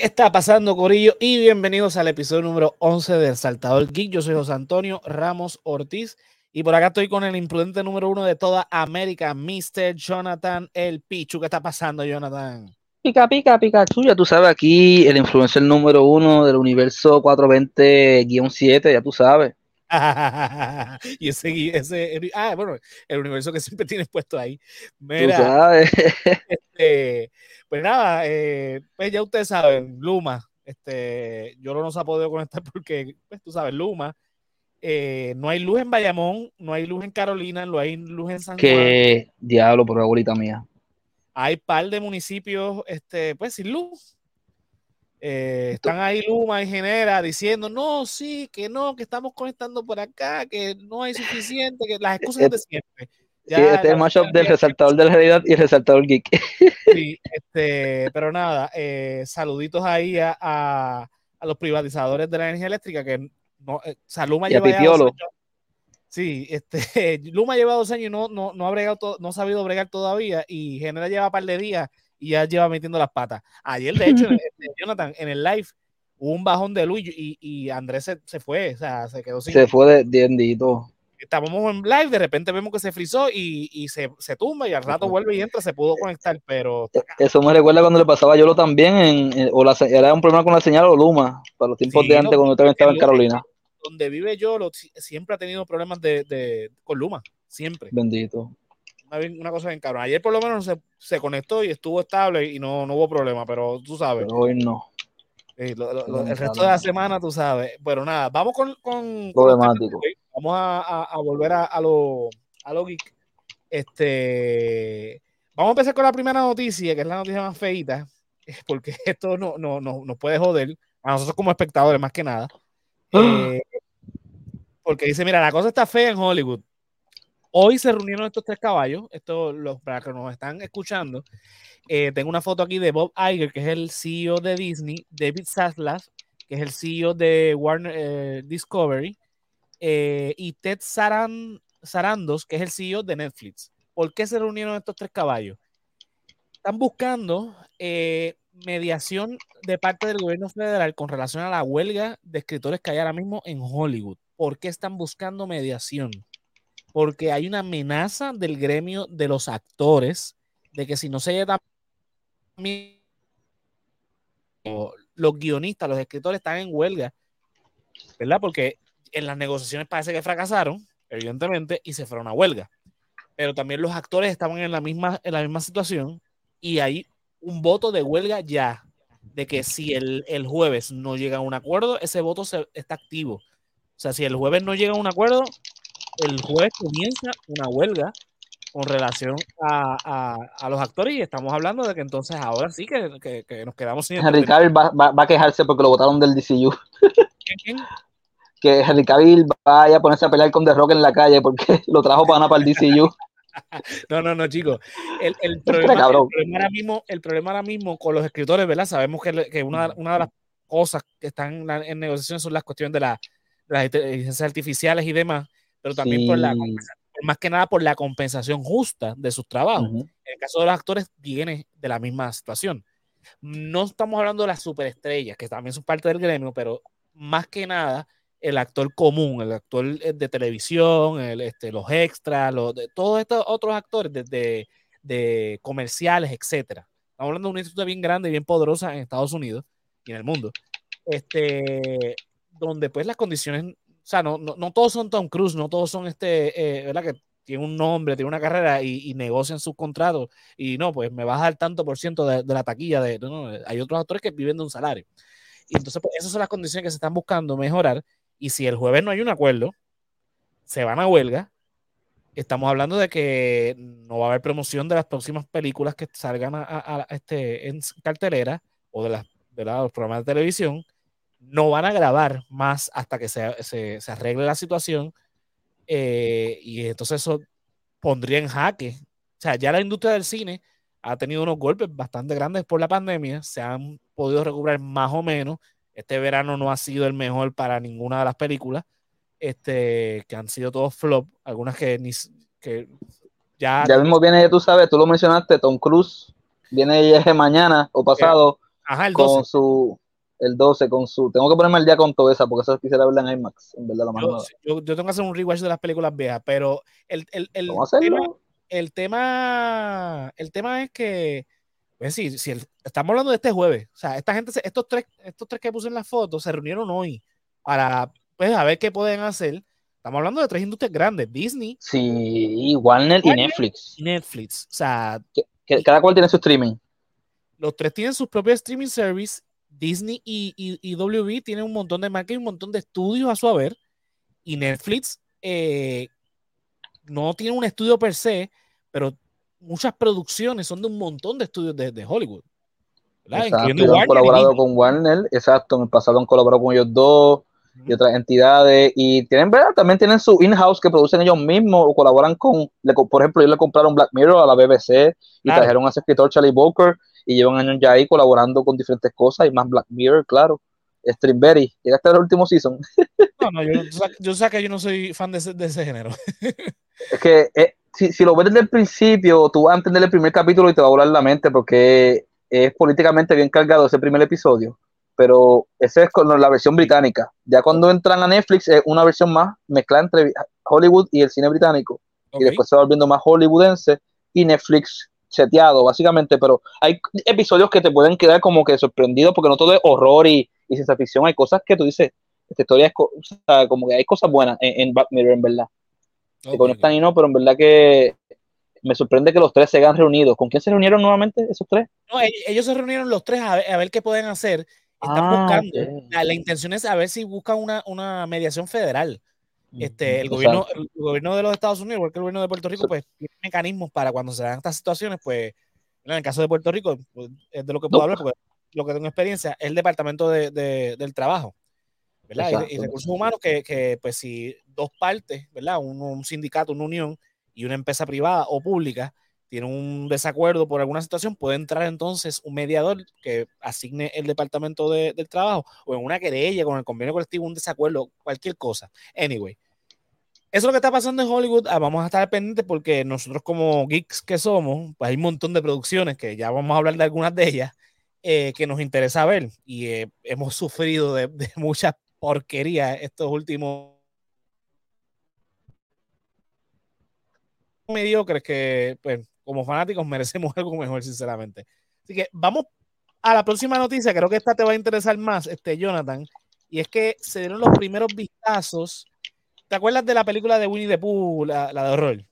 ¿Qué está pasando, Corillo? Y bienvenidos al episodio número 11 del Saltador Geek. Yo soy José Antonio Ramos Ortiz y por acá estoy con el imprudente número uno de toda América, Mr. Jonathan El Pichu. ¿Qué está pasando, Jonathan? Pica, pica, Pikachu, ya tú sabes, aquí el influencer número uno del universo 420-7, ya tú sabes. y ese, ese, ah, bueno, el universo que siempre tienes puesto ahí. Mira, tú sabes. este, pues nada, eh, pues ya ustedes saben, Luma, este, yo no se ha podido conectar porque, pues tú sabes, Luma, eh, no hay luz en Bayamón, no hay luz en Carolina, no hay luz en San Juan. Qué diablo, por abuelita mía. Hay par de municipios, este, pues sin luz. Eh, están ahí Luma y Genera diciendo, no, sí, que no, que estamos conectando por acá, que no hay suficiente, que las excusas de siempre sí, este es el mashup del resaltador de la realidad y el resaltador geek. Sí, este, pero nada, eh, saluditos ahí a, a, los privatizadores de la energía eléctrica que no, eh, Luma lleva dos años. Sí, este, Luma lleva dos años y no, no, no, ha bregado no ha sabido bregar todavía y Genera lleva un par de días y ya lleva metiendo las patas. Ayer, de hecho, Jonathan, en el live hubo un bajón de luz y, y Andrés se, se, fue, o sea, se quedó sin. Se fue de diendito estábamos en live, de repente vemos que se frizó y, y se, se, tumba y al rato vuelve y entra, se pudo conectar, pero... E, eso me recuerda cuando le pasaba a Yolo también, en, o la, era un problema con la señal o Luma, para los tiempos de antes cuando también estaba en Carolina. Donde vive Yolo siempre ha tenido problemas de, de con Luma, siempre. Bendito. Una, cosa bien cabrón. Ayer por lo menos se, se, conectó y estuvo estable y no, no hubo problema, pero tú sabes. Pero hoy no. el resto de la semana, tú sabes. Pero nada, vamos con, con, Problemático vamos a, volver a, lo, a lo geek. Este, vamos a empezar con la primera noticia, que es la noticia más feita, porque esto no, no, no, nos puede joder a nosotros como espectadores más que nada. Eh, porque dice, mira, la cosa está fea en Hollywood. Hoy se reunieron estos tres caballos, esto los, para que nos están escuchando. Eh, tengo una foto aquí de Bob Iger, que es el CEO de Disney, David Zaslav, que es el CEO de Warner eh, Discovery, eh, y Ted Sarandos, que es el CEO de Netflix. ¿Por qué se reunieron estos tres caballos? Están buscando mediación de parte del gobierno federal con relación a la huelga de escritores que hay ahora mismo en Hollywood. ¿Por qué están buscando mediación? Porque hay una amenaza del gremio de los actores de que si no se llega los guionistas, los escritores están en huelga, ¿verdad? Porque en las negociaciones parece que fracasaron, evidentemente, y se fueron a huelga. Pero también los actores estaban en la misma, en la misma situación y hay un voto de huelga ya, de que si el, el jueves no llega a un acuerdo, ese voto se, está activo. O sea, si el jueves no llega a un acuerdo, el jueves comienza una huelga con relación a, a, a, los actores y estamos hablando de que entonces ahora sí que, que, que nos quedamos sin... Henry Cavill va, va, va, a quejarse porque lo votaron del DCU. Que Henry Cavill vaya a ponerse a pelear con The Rock en la calle porque lo trajo para para el DCU. No, no, no, chicos. El, el, problema, el, problema, ahora mismo, el problema ahora mismo con los escritores, ¿verdad? Sabemos que, que una, una, de las cosas que están en, negociación son las cuestiones de, la, de, las inteligencias artificiales y demás, pero también sí. por la más que nada por la compensación justa de sus trabajos. Uh -huh. En el caso de los actores, viene de la misma situación. No estamos hablando de las superestrellas, que también son parte del gremio, pero más que nada el actor común, el actor eh, de televisión, el, este, los extras, los, de, todos estos otros actores de, de, de comerciales, etcétera. Estamos hablando de una institución bien grande y bien poderosa en Estados Unidos y en el mundo, este, donde pues las condiciones, sea, no, no, no todos son Tom Cruise, no todos son este, eh, ¿verdad? Que tiene un nombre, tiene una carrera y, negocian sus contratos y no, pues me vas a dar tanto por ciento de, la taquilla. De, no, hay otros actores que viven de un salario. Y entonces, pues, esas son las condiciones que se están buscando mejorar y si el jueves no hay un acuerdo, se van a huelga. Estamos hablando de que no va a haber promoción de las próximas películas que salgan a, a este, en cartelera o de, las, de los programas de televisión. No van a grabar más hasta que se, se, se arregle la situación. Eh, y entonces eso pondría en jaque. O sea, ya la industria del cine ha tenido unos golpes bastante grandes por la pandemia. Se han podido recuperar más o menos este verano no ha sido el mejor para ninguna de las películas, este, que han sido todos flop, algunas que ni que ya. Ya mismo viene, tú sabes, tú lo mencionaste, Tom Cruise, viene mañana o pasado Ajá, el 12. Con su, el 12 con su. Tengo que ponerme al día con todo esa, porque eso quisiera verla en IMAX, en verdad, yo, yo, tengo que hacer un rewatch de las películas viejas, pero el, el, el, tema, el tema, el tema es que, pues sí, si estamos hablando de este jueves, o sea, esta gente, estos tres, estos tres que puse en la foto se reunieron hoy para, pues, a ver qué pueden hacer. Estamos hablando de tres industrias grandes, Disney. Sí, Warner, y Netflix. Netflix, o sea. cada cual tiene su streaming. Los tres tienen sus propios streaming service Disney y, y, WB tienen un montón de marcas y un montón de estudios a su haber. Y Netflix eh, no tiene un estudio per se, pero muchas producciones son de un montón de estudios de, Hollywood. Exacto, han colaborado con Warner, exacto, en el pasado han colaborado con ellos dos y otras entidades y tienen, ¿verdad? También tienen su in-house que producen ellos mismos o colaboran con, por ejemplo, ellos le compraron Black Mirror a la BBC y trajeron a ese escritor Charlie Walker y llevan años ya ahí colaborando con diferentes cosas y más Black Mirror, claro. Streamberry, llegaste al último season. No, no, yo, yo sé que yo no soy fan de ese, género. Es que eh, si, si, lo ves desde el principio, tú vas a entender el primer capítulo y te va a volar la mente porque es políticamente bien cargado ese primer episodio. Pero esa es con la versión británica. Ya cuando entran a Netflix es una versión más mezclada entre Hollywood y el cine británico. Y después se va volviendo más hollywoodense y Netflix seteado, básicamente, pero hay episodios que te pueden quedar como que sorprendidos porque no todo es horror y, y ciencia ficción, hay cosas que tú dices, esta historia es como que hay cosas buenas en, en Mirror, en verdad. Okay, conectan y no, pero en verdad que me sorprende que los tres se hayan reunido. ¿Con quién se reunieron nuevamente esos tres? No, ellos se reunieron los tres a ver, qué pueden hacer. Están ah, buscando. La, intención es a ver si buscan una, una mediación federal. Este, el, gobierno, el gobierno de los Estados Unidos, igual que el gobierno de Puerto Rico, pues tiene mecanismos para cuando se dan estas situaciones, pues en el caso de Puerto Rico, pues, es de lo que puedo hablar, porque lo que tengo experiencia es el Departamento de, del Trabajo, ¿verdad? Y, recursos humanos que, que, pues si dos partes, ¿verdad? Un, un, sindicato, una unión y una empresa privada o pública tienen un desacuerdo por alguna situación, puede entrar entonces un mediador que asigne el Departamento de, del Trabajo o en una querella con el convenio colectivo, un desacuerdo, cualquier cosa. Anyway, eso es lo que está pasando en Hollywood. Ah, vamos a estar pendientes porque nosotros como geeks que somos, pues hay un montón de producciones que ya vamos a hablar de algunas de ellas eh, que nos interesa ver y eh, hemos sufrido de, de mucha porquería estos últimos mediocres que pues, como fanáticos merecemos algo mejor, sinceramente. Así que vamos a la próxima noticia, creo que esta te va a interesar más, este Jonathan, y es que se dieron los primeros vistazos. ¿Te acuerdas de la película de Winnie the Pooh, la, de horror?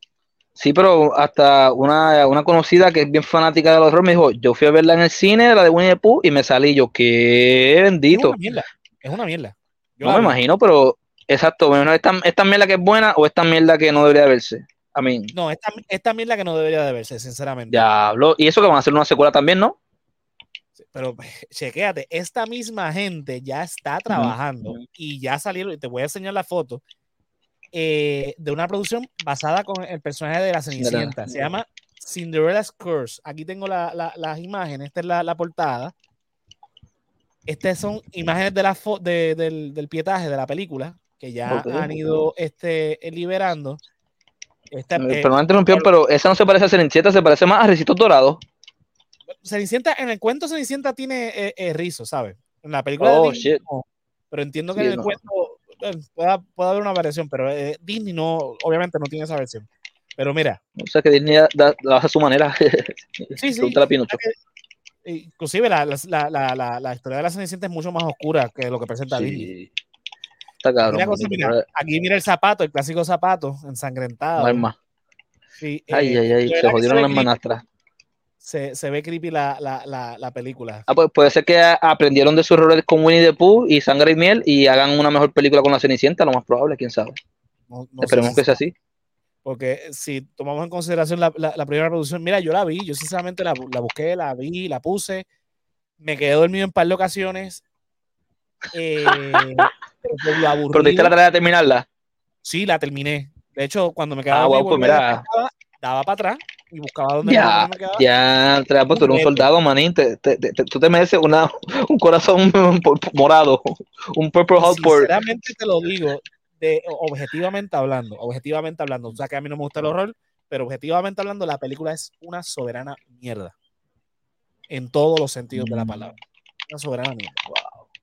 Sí, pero hasta una, una, conocida que es bien fanática del horror me dijo, yo fui a verla en el cine, la de Winnie the Pooh, y me salí yo, qué bendito. Es una mierda, es una mierda. no me imagino, pero exacto, esta, esta mierda que es buena o esta mierda que no debería verse. No, esta, esta la que no debería de verse, sinceramente. Diablo. Y eso que van a hacer una secuela también, ¿no? Pero chequéate, esta misma gente ya está trabajando y ya salieron, y te voy a enseñar la foto, eh, de una producción basada con el personaje de la Cenicienta. Se llama Cinderella's Curse. Aquí tengo las imágenes, esta es la, portada. Estas son imágenes de la del, pietaje de la película que ya han ido este, liberando. Esta, eh, Perdón, interrumpió, pero esa no se parece a Cenicienta, se parece más a Ricitos Dorados. Cenicienta, en el cuento Cenicienta tiene eh, eh rizo, ¿sabes? En la película de oh, Disney, pero entiendo que en el cuento puede, haber una variación, pero eh, Disney no, obviamente no tiene esa versión. Pero mira. O sea que Disney da, hace a su manera. sí, sí. inclusive la, la, la, la, historia de la Cenicienta es mucho más oscura que lo que presenta Disney. Aquí mira el zapato, el clásico zapato ensangrentado. No hay más. ay, ay, ay, se jodieron las manastras. Se, se, ve creepy la, la, la, película. Ah, pues puede ser que aprendieron de sus errores con Winnie the Pooh y Sangre y Miel y hagan una mejor película con la Cenicienta, lo más probable, quién sabe. Esperemos que sea así. Porque si tomamos en consideración la, primera producción, mira, yo la vi, yo sinceramente la, busqué, la vi, la puse, me quedé dormido en par de ocasiones. Eh, ¿Pero te la tarea de terminarla? Sí, la terminé. De hecho, cuando me quedaba, ah, pues daba, para atrás y buscaba dónde ya, me quedaba. Ya, pues tú eres un soldado, manín. Te, tú te mereces una, un corazón morado, un purple heart por... Sinceramente te lo digo, de, objetivamente hablando, objetivamente hablando, o sea que a mí no me gusta el horror, pero objetivamente hablando, la película es una soberana mierda. En todos los sentidos de la mm. palabra. una soberana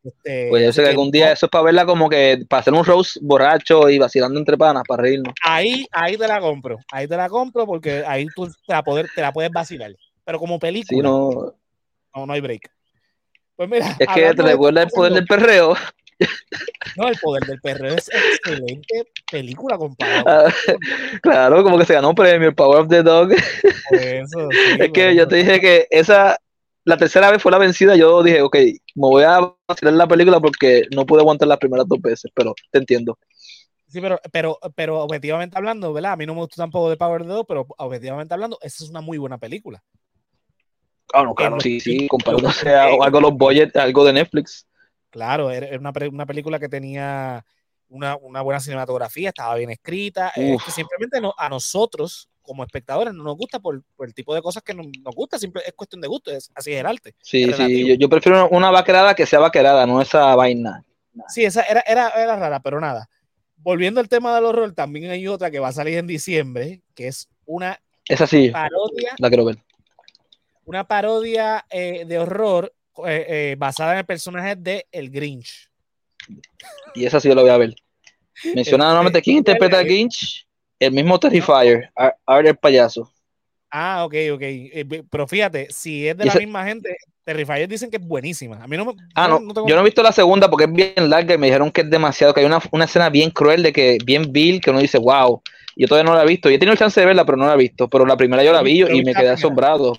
este, pues yo sé que algún día eso es para verla como que para hacer un rose borracho y vacilando entre panas para reírnos. Ahí, ahí te la compro, ahí te la compro porque ahí tú te la, poder, te la puedes vacilar. Pero como película, no, no, hay break. Pues mira, es que te recuerda el poder del perreo. No, el poder del perreo es excelente película comparada. claro, como que se ganó un premio, el Power of the Dog. Eso, es que yo te dije que esa la tercera vez fue la vencida, yo dije, ok, me voy a hacer la película porque no pude aguantar las primeras dos veces, pero te entiendo. Sí, pero, pero, pero objetivamente hablando, ¿verdad? A mí no me gustó tampoco de Power the pero objetivamente hablando, esa es una muy buena película. Ah, no, claro, sí, sí, comparándose a algo, los budget, algo de Netflix. Claro, era una, una película que tenía una, una, buena cinematografía, estaba bien escrita, que simplemente no, a nosotros como espectadores no nos gusta por, el tipo de cosas que nos, gusta, siempre es cuestión de gusto, es, así es el arte. Sí, sí, yo, prefiero una vaquerada que sea vaquerada, no esa vaina. Sí, esa era, era, era rara, pero nada. Volviendo al tema del horror, también hay otra que va a salir en diciembre, que es una esa sí, parodia. La quiero ver. Una parodia eh, de horror eh, eh, basada en el personaje de El Grinch. Y esa sí yo la voy a ver. Menciona nuevamente quién interpreta al Grinch. El mismo Terrifier, Art el payaso. Ah, ok, ok. Eh, pero fíjate, si es de la misma gente, Terrifier dicen que es buenísima. A mí no me. Ah, no. Yo no he visto la segunda porque es bien larga y me dijeron que es demasiado, que hay una, una escena bien cruel de que, bien vil, que uno dice, wow. Yo todavía no la he visto. Yo he tenido chance de verla, pero no la he visto. Pero la primera yo la vi y me quedé asombrado.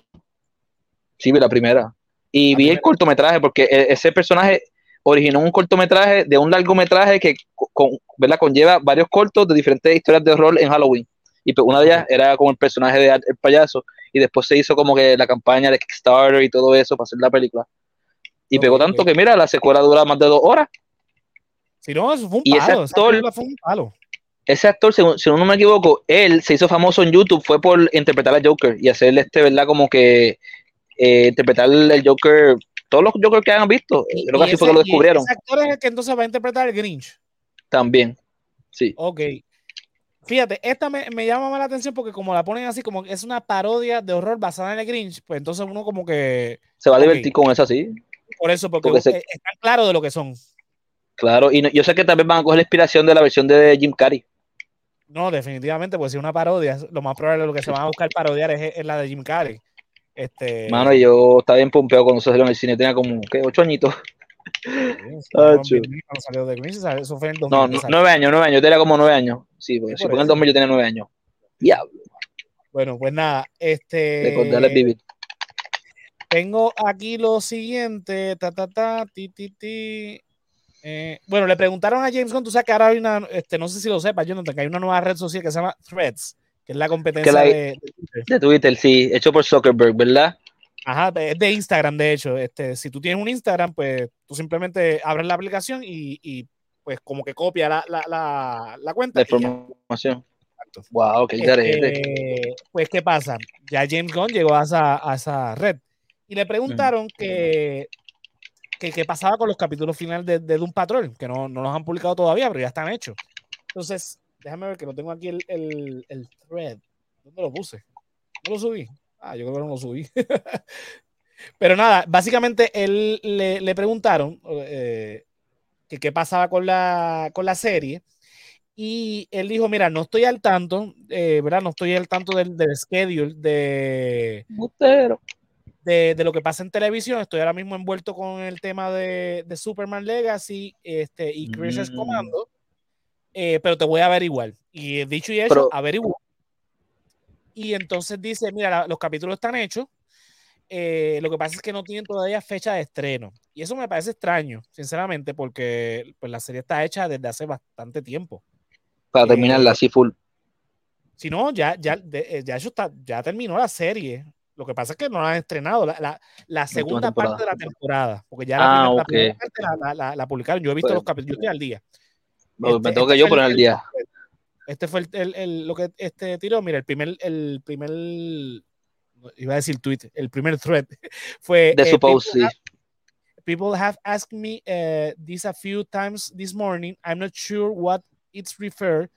Sí, vi la primera. Y vi el cortometraje porque e, ese personaje originó un cortometraje de un largometraje que con, conlleva varios cortos de diferentes historias de horror en Halloween. Y pues una de ellas era como el personaje de el payaso. Y después se hizo como que la campaña de Kickstarter y todo eso para hacer la película. Y pegó tanto que, mira, la secuela dura más de dos horas. Si no, eso fue un palo. Ese actor, fue un palo. Ese actor, si no me equivoco, él se hizo famoso en YouTube fue por interpretar a Joker y hacerle este, ¿verdad? Como que eh, interpretar el Joker todos los Jokers que han visto, creo que así fue que lo descubrieron. ese actor es el que entonces va a interpretar el Grinch. También, sí. Ok. Fíjate, esta me, llama más la atención porque como la ponen así, como es una parodia de horror basada en el Grinch, pues entonces uno como que... Se va a divertir con esa, sí. Por eso, porque, están claros de lo que son. Claro, y yo sé que también van a coger la inspiración de la versión de Jim Carrey. No, definitivamente, pues si es una parodia, lo más probable es lo que se van a buscar parodiar es la de Jim Carrey. Este... Mano, yo estaba bien pompeado cuando salió en el cine, tenía como, ¿qué? ¿Ocho añitos? no, nueve años, nueve años, yo tenía como nueve años. Sí, porque si fue en el 2000 yo tenía nueve años. Diablo. Bueno, pues nada, este. vivir. Tengo aquí lo siguiente, ta, ta, ta, ti, ti, ti. Eh, bueno, le preguntaron a James Gunn, tú sabes que ahora hay una, este, no sé si lo sepas, yo no tengo, hay una nueva red social que se llama Threads que es la competencia de, Twitter. De Twitter, sí, hecho por Zuckerberg, ¿verdad? Ajá, es de Instagram, de hecho. Este, si tú tienes un Instagram, pues tú simplemente abres la aplicación y, pues como que copia la, la, la, cuenta. La información. Wow, qué este, Pues, ¿qué pasa? Ya James Gunn llegó a esa, a esa red y le preguntaron que, qué pasaba con los capítulos finales de, de Doom Patrol, que no, no los han publicado todavía, pero ya están hechos. Entonces, Déjame ver que no tengo aquí el, el, el thread. ¿Dónde lo puse? ¿No lo subí? Ah, yo creo que no lo subí. Pero nada, básicamente él le, le preguntaron eh, que qué pasaba con la, con la serie. Y él dijo, mira, no estoy al tanto, eh, ¿verdad? No estoy al tanto del, del schedule de, de, de, lo que pasa en televisión. Estoy ahora mismo envuelto con el tema de, de Superman Legacy este, y Crisis mm. Commando. Eh, pero te voy a averiguar. Y dicho y hecho, averiguar. Y entonces dice, mira, los capítulos están hechos, eh, lo que pasa es que no tienen todavía fecha de estreno. Y eso me parece extraño, sinceramente, porque pues, la serie está hecha desde hace bastante tiempo. Para terminarla así full. Si no, ya, ya, eh, ya, eso está, ya terminó la serie. Lo que pasa es que no la han estrenado, la, la, segunda parte de la temporada, porque ya la, ah, primera, parte la, publicaron. Yo he visto pues los capítulos, yo estoy al día. Este, me tengo que este yo poner al día. Este fue el, el, lo que este tiró. Mira, el primer, el primer, iba a decir tweet, el primer thread fue. De eh, people, have, people have asked me uh, this a few times this morning. I'm not sure what it's referred.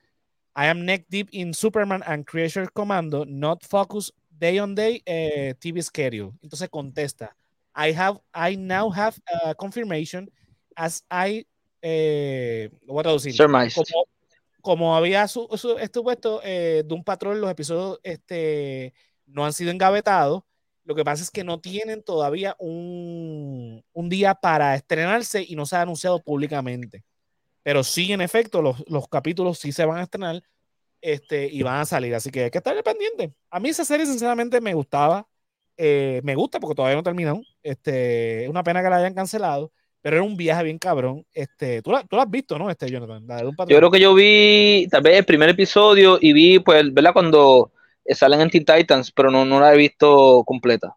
I am neck deep in Superman and Creature Commando, not focus day on day uh, TV schedule. Entonces contesta. I have, I now have a confirmation as I, eh, lo voy a traducir. Como, como, había su, su, puesto eh, de un patrón, los episodios este, no han sido engavetados. Lo que pasa es que no tienen todavía un, un día para estrenarse y no se ha anunciado públicamente. Pero sí, en efecto, los, los capítulos sí se van a estrenar este, y van a salir. Así que hay que estar pendiente. A mí esa serie, sinceramente, me gustaba. Eh, me gusta porque todavía no terminó. Este, es una pena que la hayan cancelado, pero era un viaje bien cabrón. Este, tú, la, tú has visto, ¿no? Este, Jonathan. yo creo que yo vi tal vez el primer episodio y vi, pues, ¿verdad? Cuando salen en Teen Titans, pero no, no la he visto completa.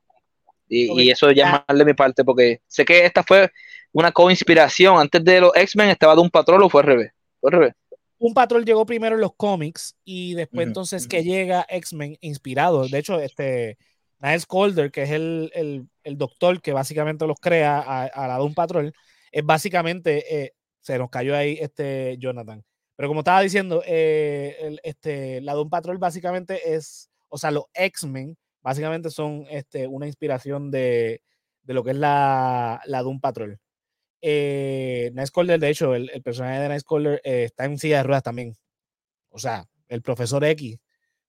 Y, y eso ya es mal de mi parte porque sé que esta fue una co-inspiración. Antes de los X-Men estaba de un patrón o fue al revés. Fue al revés un patrón llegó primero en los cómics y después entonces que llega X-Men inspirado. De hecho, este Niles Calder, que es el, doctor que básicamente los crea a, la de un patrón, es básicamente, eh, se nos cayó ahí este Jonathan. Pero como estaba diciendo, eh, este, la de un patrón básicamente es, o sea, los X-Men básicamente son este, una inspiración de, lo que es la, la de un patrón. Eh, Nightcrawler, de hecho, el, personaje de Nightcrawler eh, está en silla de ruedas también. O sea, el profesor X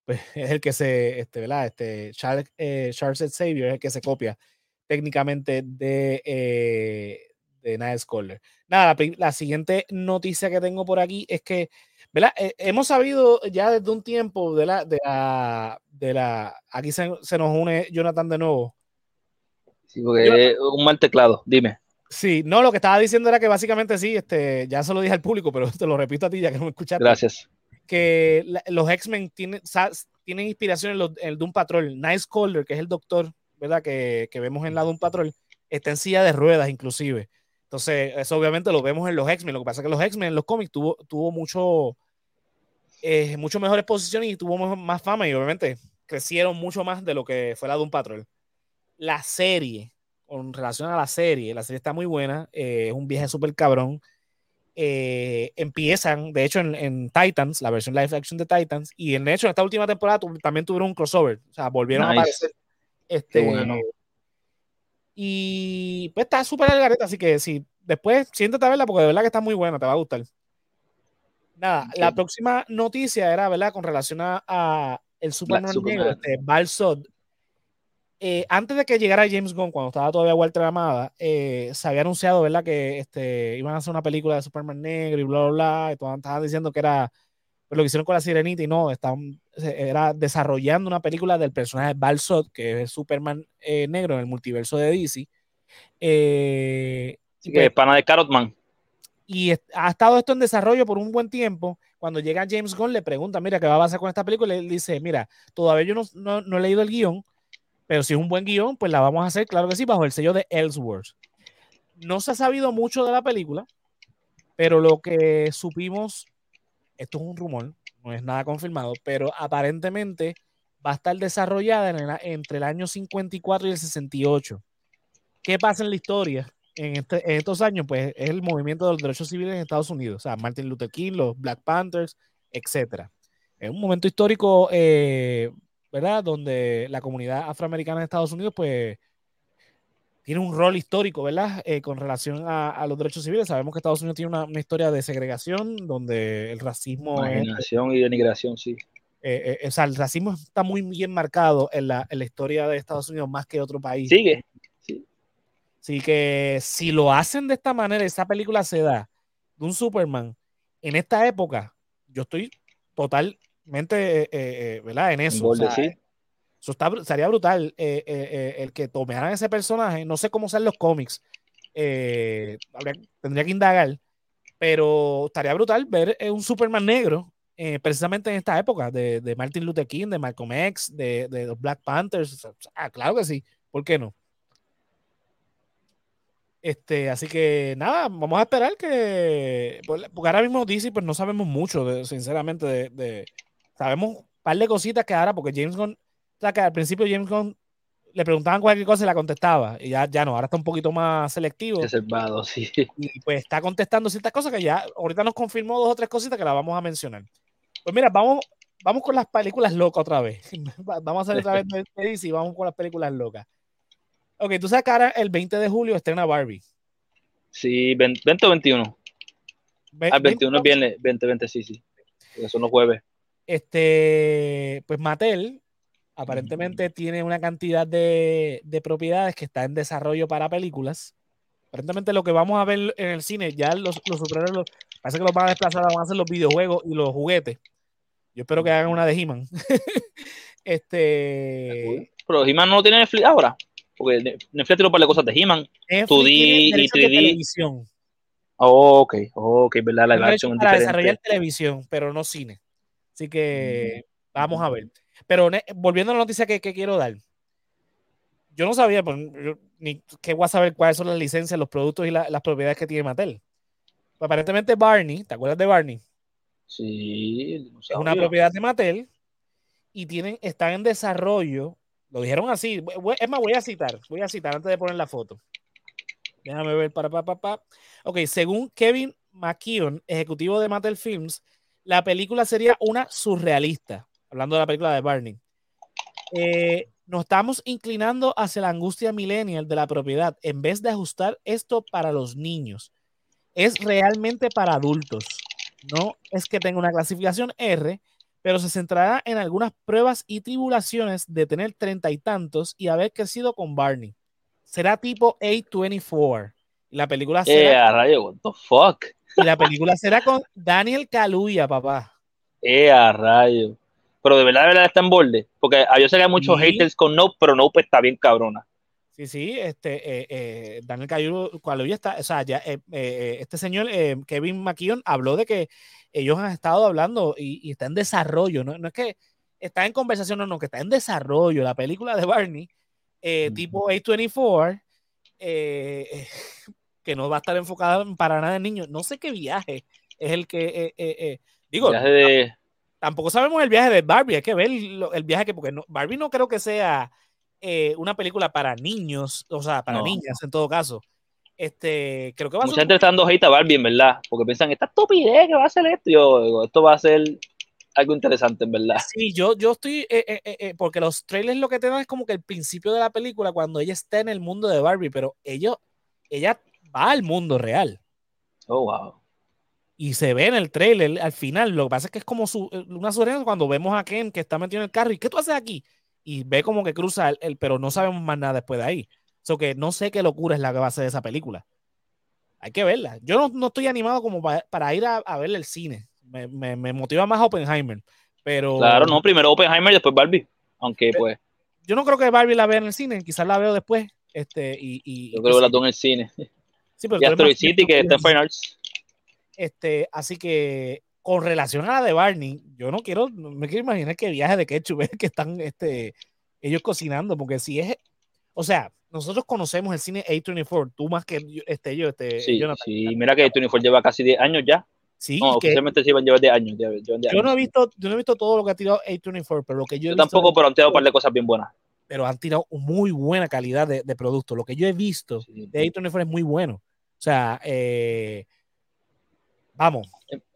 pues, es el que se, este, ¿verdad? Este, Charles, eh, Charles Xavier es el que se copia técnicamente de, eh, de Nightcrawler. Nada, la, siguiente noticia que tengo por aquí es que, ¿verdad? Eh, hemos sabido ya desde un tiempo de la, de la, de la, aquí se, se nos une Jonathan de nuevo. Sí, porque un mal teclado, dime. Sí, no, lo que estaba diciendo era que básicamente sí, este, ya se lo dije al público, pero te lo repito a ti ya que no me escuchaste. Gracias. Que los X-Men tienen, tienen inspiración en, el Doom Patrol. Nice Caller, que es el doctor, ¿verdad? Que, que, vemos en la Doom Patrol, está en silla de ruedas inclusive. Entonces, eso obviamente lo vemos en los X-Men. Lo que pasa es que los X-Men en los cómics tuvo, tuvo mucho, eh, mucho mejor exposición y tuvo más fama y obviamente crecieron mucho más de lo que fue la Doom Patrol. La serie con relación a la serie, la serie está muy buena, eh, es un viaje súper cabrón. Eh, empiezan, de hecho, en, Titans, la versión live action de Titans, y en hecho, en esta última temporada también tuvieron un crossover, o sea, volvieron a aparecer. Este, Y pues está súper algareta, así que si después siéntate a verla porque de verdad que está muy buena, te va a gustar. Nada, la próxima noticia era, ¿verdad? Con relación a, el Superman negro, este, Balsod, eh, antes de que llegara James Gunn, cuando estaba todavía Walter Amada, eh, se había anunciado, ¿verdad? Que este, iban a hacer una película de Superman negro y bla, bla, bla. Y todos estaban diciendo que era pues, lo que hicieron con la Sirenita y no, estaban, era desarrollando una película del personaje Balsot, que es Superman eh, negro en el multiverso de DC. Eh, sí, que es pana de Carotman. Y ha estado esto en desarrollo por un buen tiempo. Cuando llega James Gunn, le pregunta, mira, ¿qué va a pasar con esta película? Y él dice, mira, todavía yo no, no he leído el guion, pero si es un buen guion, pues la vamos a hacer, claro que sí, bajo el sello de Ellsworth. No se ha sabido mucho de la película, pero lo que supimos, esto es un rumor, no es nada confirmado, pero aparentemente va a estar desarrollada entre el año 54 y el 68. ¿Qué pasa en la historia? Este, en, estos años, pues es el movimiento de los derechos civiles en Estados Unidos, o sea, Martin Luther King, los Black Panthers, etc. Es un momento histórico eh, ¿verdad? Donde la comunidad afroamericana de Estados Unidos, pues, tiene un rol histórico, ¿verdad? Eh, con relación a, los derechos civiles. Sabemos que Estados Unidos tiene una, historia de segregación, donde el racismo... Marginación y denigración, sí. Eh, eh, o sea, el racismo está muy bien marcado en la, en la, historia de Estados Unidos más que otro país. Sigue. Sí. Así que si lo hacen de esta manera, esa película se da de un Superman en esta época, yo estoy total mente, eh, eh, ¿verdad? En eso. Eso está, sería brutal el que tomaran ese personaje. No sé cómo sean los cómics. tendría que indagar. Pero estaría brutal ver un Superman negro precisamente en esta época de, Martin Luther King, de Malcolm X, de, los Black Panthers. Ah, claro que sí. ¿Por qué no? Este, así que nada, vamos a esperar que. Pues, porque ahora mismo DC, pues no sabemos mucho, sinceramente, de, sabemos un par de cositas que ahora, porque James Gunn, o sea, que al principio James Gunn le preguntaban cualquier cosa y la contestaba, y ya, ya no, ahora está un poquito más selectivo. Reservado, sí. Y pues está contestando ciertas cosas que ya, ahorita nos confirmó dos o tres cositas que las vamos a mencionar. Pues mira, vamos, vamos con las películas locas otra vez. vamos a hacer otra vez y vamos con las películas locas. Ok, tú sabes el 20 de julio estrena Barbie. Sí, 20 o 21. ah, 21 es viernes, 20, 20, sí, sí. Son los jueves. Este, pues Mattel aparentemente tiene una cantidad de, propiedades que está en desarrollo para películas. Aparentemente lo que vamos a ver en el cine, ya los, los superhéroes, parece que los van a desplazar, van a hacer los videojuegos y los juguetes. Yo espero que hagan una de He-Man. este... Pero He-Man no lo tiene Netflix ahora. Porque Netflix tiene un par de cosas de He-Man. 2D y 3D. televisión. Oh, ok, ok, verdad, la Para desarrollar televisión, pero no cine. Así que vamos a ver. Pero volviendo a la noticia que, quiero dar. Yo no sabía, pues, ni que voy a saber cuáles son las licencias, los productos y las propiedades que tiene Mattel. aparentemente Barney, ¿te acuerdas de Barney? Sí. es una propiedad de Mattel y tienen, están en desarrollo. Lo dijeron así. Es más, voy a citar. Voy a citar antes de poner la foto. Déjame ver para pa, pa, pa. Ok, según Kevin McKeon, ejecutivo de Mattel Films, la película sería una surrealista. Hablando de la película de Barney. Eh, nos estamos inclinando hacia la angustia millennial de la propiedad en vez de ajustar esto para los niños. Es realmente para adultos. No es que tenga una clasificación R, pero se centrará en algunas pruebas y tribulaciones de tener treinta y tantos y haber crecido con Barney. Será tipo A24. Y la película será. Eh, rayo, what the fuck. Y la película será con Daniel Kaluuya, papá. Eh, a rayo. Pero de verdad, de verdad está en borde. Porque yo sé que hay muchos haters con Nope, pero Nope está bien cabrona. Sí, sí, este, eh, eh, Daniel Kaluuya está, o sea, ya, eh, este señor, Kevin McKeon, habló de que ellos han estado hablando y, está en desarrollo, ¿no? no es que está en conversación, no, no, que está en desarrollo la película de Barney, tipo A24, que no va a estar enfocada para nada en niños. No sé qué viaje es el que, digo, tampoco sabemos el viaje de Barbie, hay que ver el viaje que, porque Barbie no creo que sea eh, una película para niños, o sea, para niñas en todo caso. Este, creo que va a ser. Mucha gente está dando hate a Barbie, en verdad, porque piensan, esta estupidez que va a ser esto. Yo esto va a ser algo interesante, en verdad. Sí, yo, yo estoy, eh, eh, porque los trailers lo que te dan es como que el principio de la película, cuando ella está en el mundo de Barbie, pero ellos, ella va al mundo real. Oh, wow. Y se ve en el trailer al final. Lo que pasa es que es como su, una sugerencia cuando vemos a Ken que está metido en el carro. ¿Y qué tú haces aquí? y ve como que cruza el, pero no sabemos más nada después de ahí. So que no sé qué locura es la que va a ser esa película. Hay que verla. Yo no, no estoy animado como para, ir a, a verle el cine. Me, me, me, motiva más Oppenheimer. Pero. Claro, no, primero Oppenheimer y después Barbie. Aunque pues. Yo no creo que Barbie la vea en el cine, quizás la veo después. Este, y, y yo creo que la tengo en el cine. Sí, pero y Asteroid City, que está en Fine Arts. Este, así que con relación a la de Barney, yo no quiero, no me quiero imaginar que viaje de ketchup es que están este, ellos cocinando, porque si es, o sea, nosotros conocemos el cine A24, tú más que este, yo, este, sí, sí, mira que A24 lleva casi 10 años ya. Sí, no, oficialmente sí van a llevar 10 años. yo, No he visto, yo no he visto todo lo que ha tirado A24, pero lo que yo, yo tampoco, pero han tirado un par de cosas bien buenas. Pero han tirado muy buena calidad de, de producto. Lo que yo he visto de A24 es muy bueno. O sea, eh, vamos,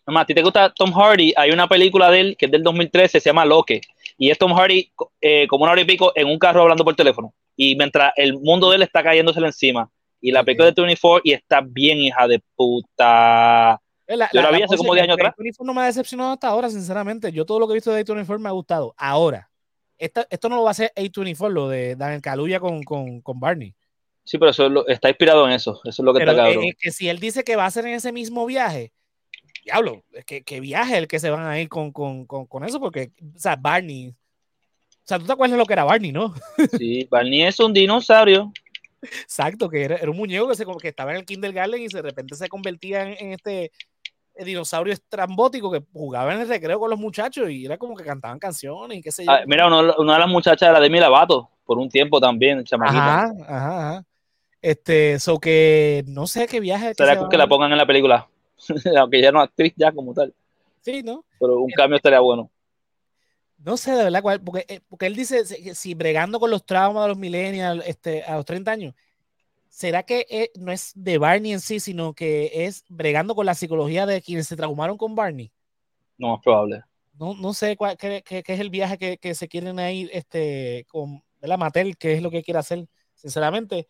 Mamá, a ti te gusta Tom Hardy, hay una película de él que es del 2013, se llama Loque. Y es Tom Hardy eh, como una hora y pico en un carro hablando por teléfono. Y mientras el mundo de él está cayéndose encima. Y la película de 24 y está bien, hija de puta. Yo la, vi hace como 10 años atrás. no me ha decepcionado hasta ahora, sinceramente. Yo todo lo que he visto de A24 me ha gustado. Ahora, esto no lo va a hacer A24, lo de Daniel Kaluuya con, con, con Barney. Sí, pero eso está inspirado en eso. Eso es lo que está cabrón. Es que si él dice que va a ser en ese mismo viaje, diablo, que, que viaje el que se van a ir con, con, con, eso, porque, o sea, Barney, o sea, tú te acuerdas de lo que era Barney, ¿no? Sí, Barney es un dinosaurio. Exacto, que era, era un muñeco que, se, que estaba en el kindergarten y de repente se convertía en, este dinosaurio estrambótico que jugaba en el recreo con los muchachos y era como que cantaban canciones y qué sé yo. Ah, mira, una de las muchachas era de Milavato, por un tiempo también, chamaquita. Ajá, ajá, Este, eso que no sé qué viaje. Será que la pongan en la película. aunque ya no actriz ya como tal. Sí, ¿no? Pero un cambio estaría bueno. No sé de verdad cuál, porque, eh, porque él dice, si bregando con los traumas de los millennials este, a los 30 años, ¿será que eh, no es de Barney en sí, sino que es bregando con la psicología de quienes se traumaron con Barney? No, es probable. No, no sé cuál, qué, qué, es el viaje que, que, se quieren ir este, con la Mattel, qué es lo que quiere hacer. sinceramente,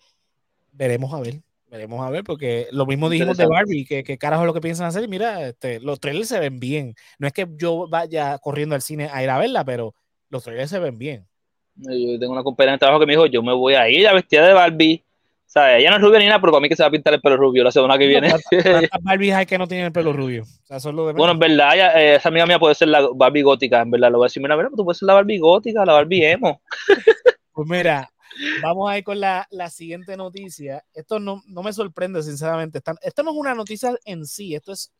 veremos a ver. Veremos a ver, porque lo mismo dijimos de Barbie, que, que carajo es lo que piensan hacer. Y mira, este, los trailers se ven bien. No es que yo vaya corriendo al cine a ir a verla, pero los trailers se ven bien. Yo tengo una compañera de trabajo que me dijo, yo me voy a ir a vestir de Barbie. O sea, ella no es rubia ni nada, pero para mí que se va a pintar el pelo rubio la semana que viene. ¿Cuántas Barbies hay que no tienen el pelo rubio? bueno, en verdad, eh, esa amiga mía puede ser la Barbie gótica, en verdad. Lo voy a decir, mira, mira, tú puedes ser la Barbie gótica, la Barbie emo. Pues mira, vamos a ir con la, la siguiente noticia. Esto no, no me sorprende, sinceramente. esto no es una noticia en sí, esto es,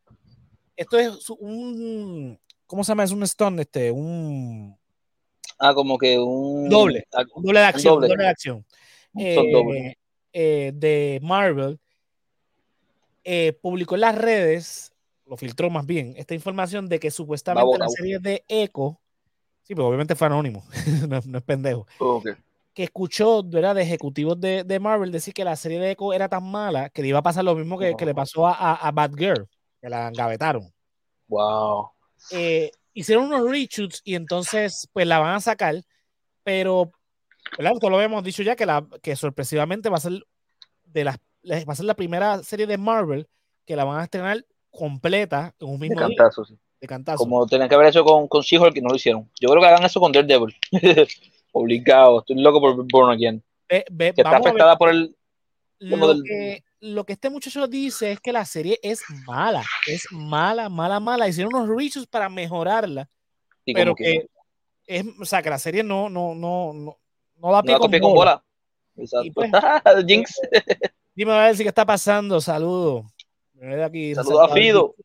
esto es un, ¿cómo se llama? Es un stone, este, un... Ah, como que un... Doble, un doble de acción, doble. de acción. Eh, eh, de Marvel eh, publicó en las redes, lo filtró más bien, esta información de que supuestamente la serie de Echo, sí, pero obviamente fue anónimo, no, es pendejo, que escuchó ¿verdad? de ejecutivos de, de, Marvel decir que la serie de Echo era tan mala que le iba a pasar lo mismo que, que le pasó a, a, Bad Girl, que la engavetaron. Wow. Eh, hicieron unos reshoots y entonces pues la van a sacar, pero ¿verdad? Esto lo habíamos dicho ya que, la, que sorpresivamente va a ser de las va a ser la primera serie de Marvel que la van a estrenar completa en un mismo de cantazo, Sí. De cantazo. Como tenían que haber hecho con, con She-Hulk que no lo hicieron. Yo creo que hagan eso con Daredevil. Obligado, estoy loco por Born Again. que está afectada por el. Lo, que, lo que este muchacho dice es que la serie es mala, es mala, mala, mala. Hicieron unos reshoots para mejorarla, pero que, es, o sea, que la serie no, no, no, no, no da pie, con, bola. Exacto. Pues, Jinx. Dime a ver si qué está pasando. Saludos. Saludos a Fido.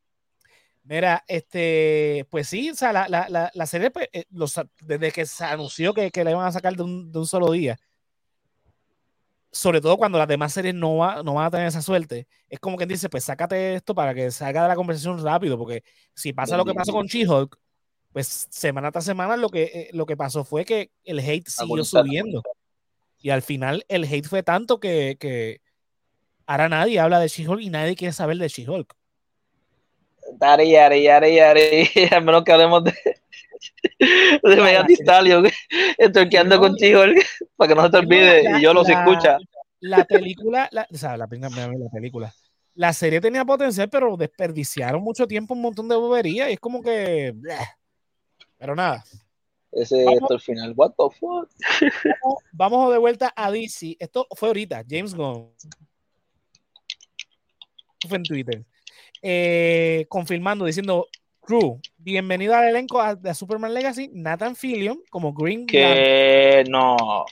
Mira, este, pues sí, o sea, la, la, la, serie, pues, eh, los, desde que se anunció que, que la iban a sacar de un, de un, solo día, sobre todo cuando las demás series no, va, no van a tener esa suerte, es como quien dice, pues sácate esto para que salga de la conversación rápido, porque si pasa lo que pasó con She-Hulk, pues semana tras semana lo que, eh, lo que pasó fue que el hate siguió subiendo. Y al final el hate fue tanto que, que ahora nadie habla de She-Hulk y nadie quiere saber de She-Hulk. Dari, yari, yari, yari. A menos que hablemos de, de Mega Stallion estorqueando con She-Hulk para que no se te olvide y yo los escucha. La película, la, o sea, la, la película. La serie tenía potencial, pero desperdiciaron mucho tiempo, un montón de bobería y es como que. Pero nada. Ese es el final. What the fuck? Vamos, de vuelta a DC. Esto fue ahorita. James Gunn. Fue en Twitter. Eh, confirmando, diciendo, Crew, bienvenido al elenco de Superman Legacy, Nathan Fillion como Green Que no.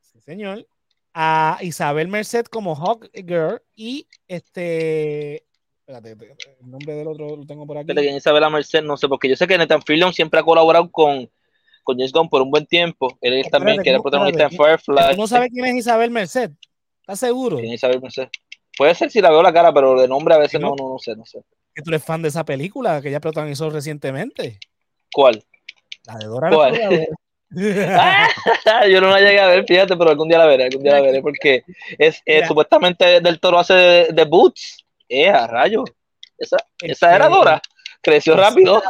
Sí, señor. A Isabel Merced como Hawk Girl y este Espérate, el nombre del otro lo tengo por aquí. ¿Quién Isabela Merced? No sé, porque yo sé que Nathan Fillion siempre ha colaborado con, con James Gunn por un buen tiempo. Él también, que era protagonista de Firefly. ¿No sabes quién es Isabel Merced? ¿Estás seguro? ¿Quién es Isabel Merced? Puede ser si la veo la cara, pero de nombre a veces no, no, no sé, no sé. Que tú eres fan de esa película que ella protagonizó recientemente. ¿Cuál? La de Dora ¿Cuál? yo no la llegué a ver, fíjate, pero algún día la veré, algún día la veré, porque es eh, supuestamente del toro hace de, de Boots eh, a rayo. Esa, esa era Dora. Creció rápido.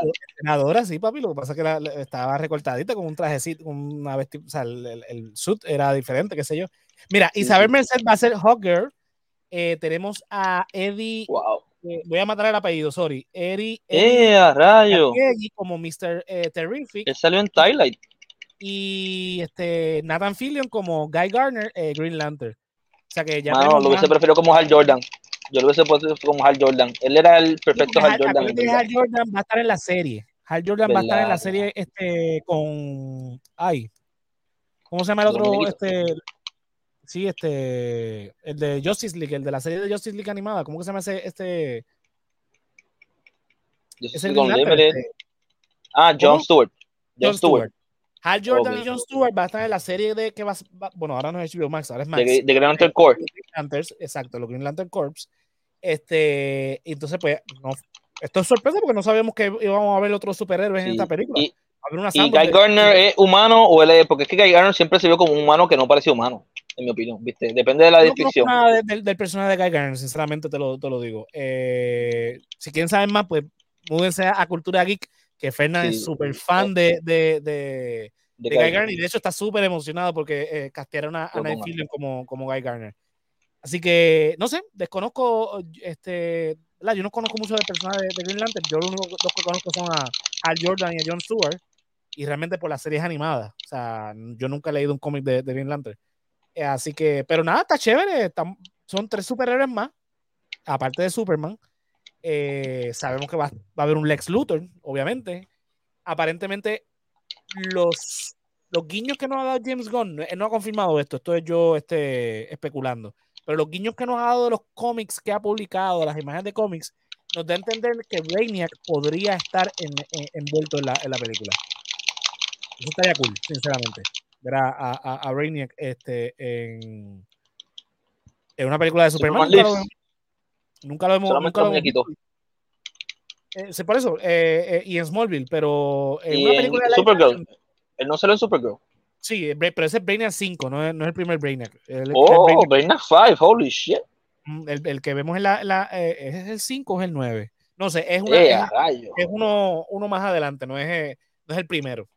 Era Dora, sí, papi. Lo que pasa es que la, estaba recortadita con un trajecito, una vestida. O sea, el, el, suit era diferente, qué sé yo. Mira, Isabel Merced va a ser Hogger. Eh, tenemos a Eddie. Wow. Eh, voy a matar el apellido, sorry. Eddie. eh, a rayo. como Mr. Eh, Terrific. Él salió en Twilight. Y este, Nathan Fillion como Guy Garner, Green Lantern. O sea que ya. No, lo hubiese preferido como Hal Jordan. Yo lo hubiese puesto como Hal Jordan. Él era el perfecto Hal, Jordan. Hal Jordan va a estar en la serie. Hal Jordan va a estar en la serie este, con. Ay. ¿Cómo se llama el otro? Este, sí, este. El de Justice League, el de la serie de Justice League animada. ¿Cómo que se llama ese? Este. Ese este? Ah, John Stewart. John, Stewart. Hal Jordan y John Stewart va a estar en la serie de que va, bueno, ahora no es HBO Max, ahora es Max. De, Green Lantern Corps. exacto, los Green Lantern Corps. Este, entonces, pues, no, esto es sorpresa porque no sabíamos que íbamos a ver otros superhéroes en esta película. Y, y Guy Gardner es humano o él es, porque es que Guy Gardner siempre se vio como un humano que no parecía humano, en mi opinión, ¿viste? Depende de la descripción. No del, del, personaje de Guy Gardner, sinceramente te lo, te lo digo. Eh, si quieren saber más, pues múdense a, Cultura Geek, que Fernan es súper fan de, de, de, de, Guy Garner. Y de hecho está súper emocionado porque eh, castearon a, a Night como, como Guy Garner. Así que, no sé, desconozco, este, yo no conozco mucho de personajes de, Green Lantern. Yo los únicos dos que conozco son a Al Jordan y a John Stewart. Y realmente por las series animadas. O sea, yo nunca he leído un cómic de, de Green Lantern. Eh, así que, pero nada, está chévere. son tres superhéroes más. Aparte de Superman. Eh, sabemos que va, va, a haber un Lex Luthor, obviamente. Aparentemente, los, los guiños que nos ha dado James Gunn, él no ha confirmado esto, esto es yo este, especulando pero los guiños que nos ha dado de los cómics que ha publicado, las imágenes de cómics, nos da a entender que Brainiac podría estar envuelto en, la, en, la, película. Eso estaría cool, sinceramente. Ver a, a, a Brainiac este, en, en una película de Superman. Nunca lo, hemos. Nunca lo hemos eh, por eso, eh, eh, y en Smallville, pero en una película de Supergirl. Él no salió en Supergirl. Sí, pero ese es Brainiac 5, no es, no es el primer Brainiac. El, oh, Brainiac 5, holy shit. Mm, el, el, que vemos en la, la eh, ¿es el 5 o es el 9? No sé, es, una, eh, es, es, uno, uno más adelante, no es, eh, no es el primero.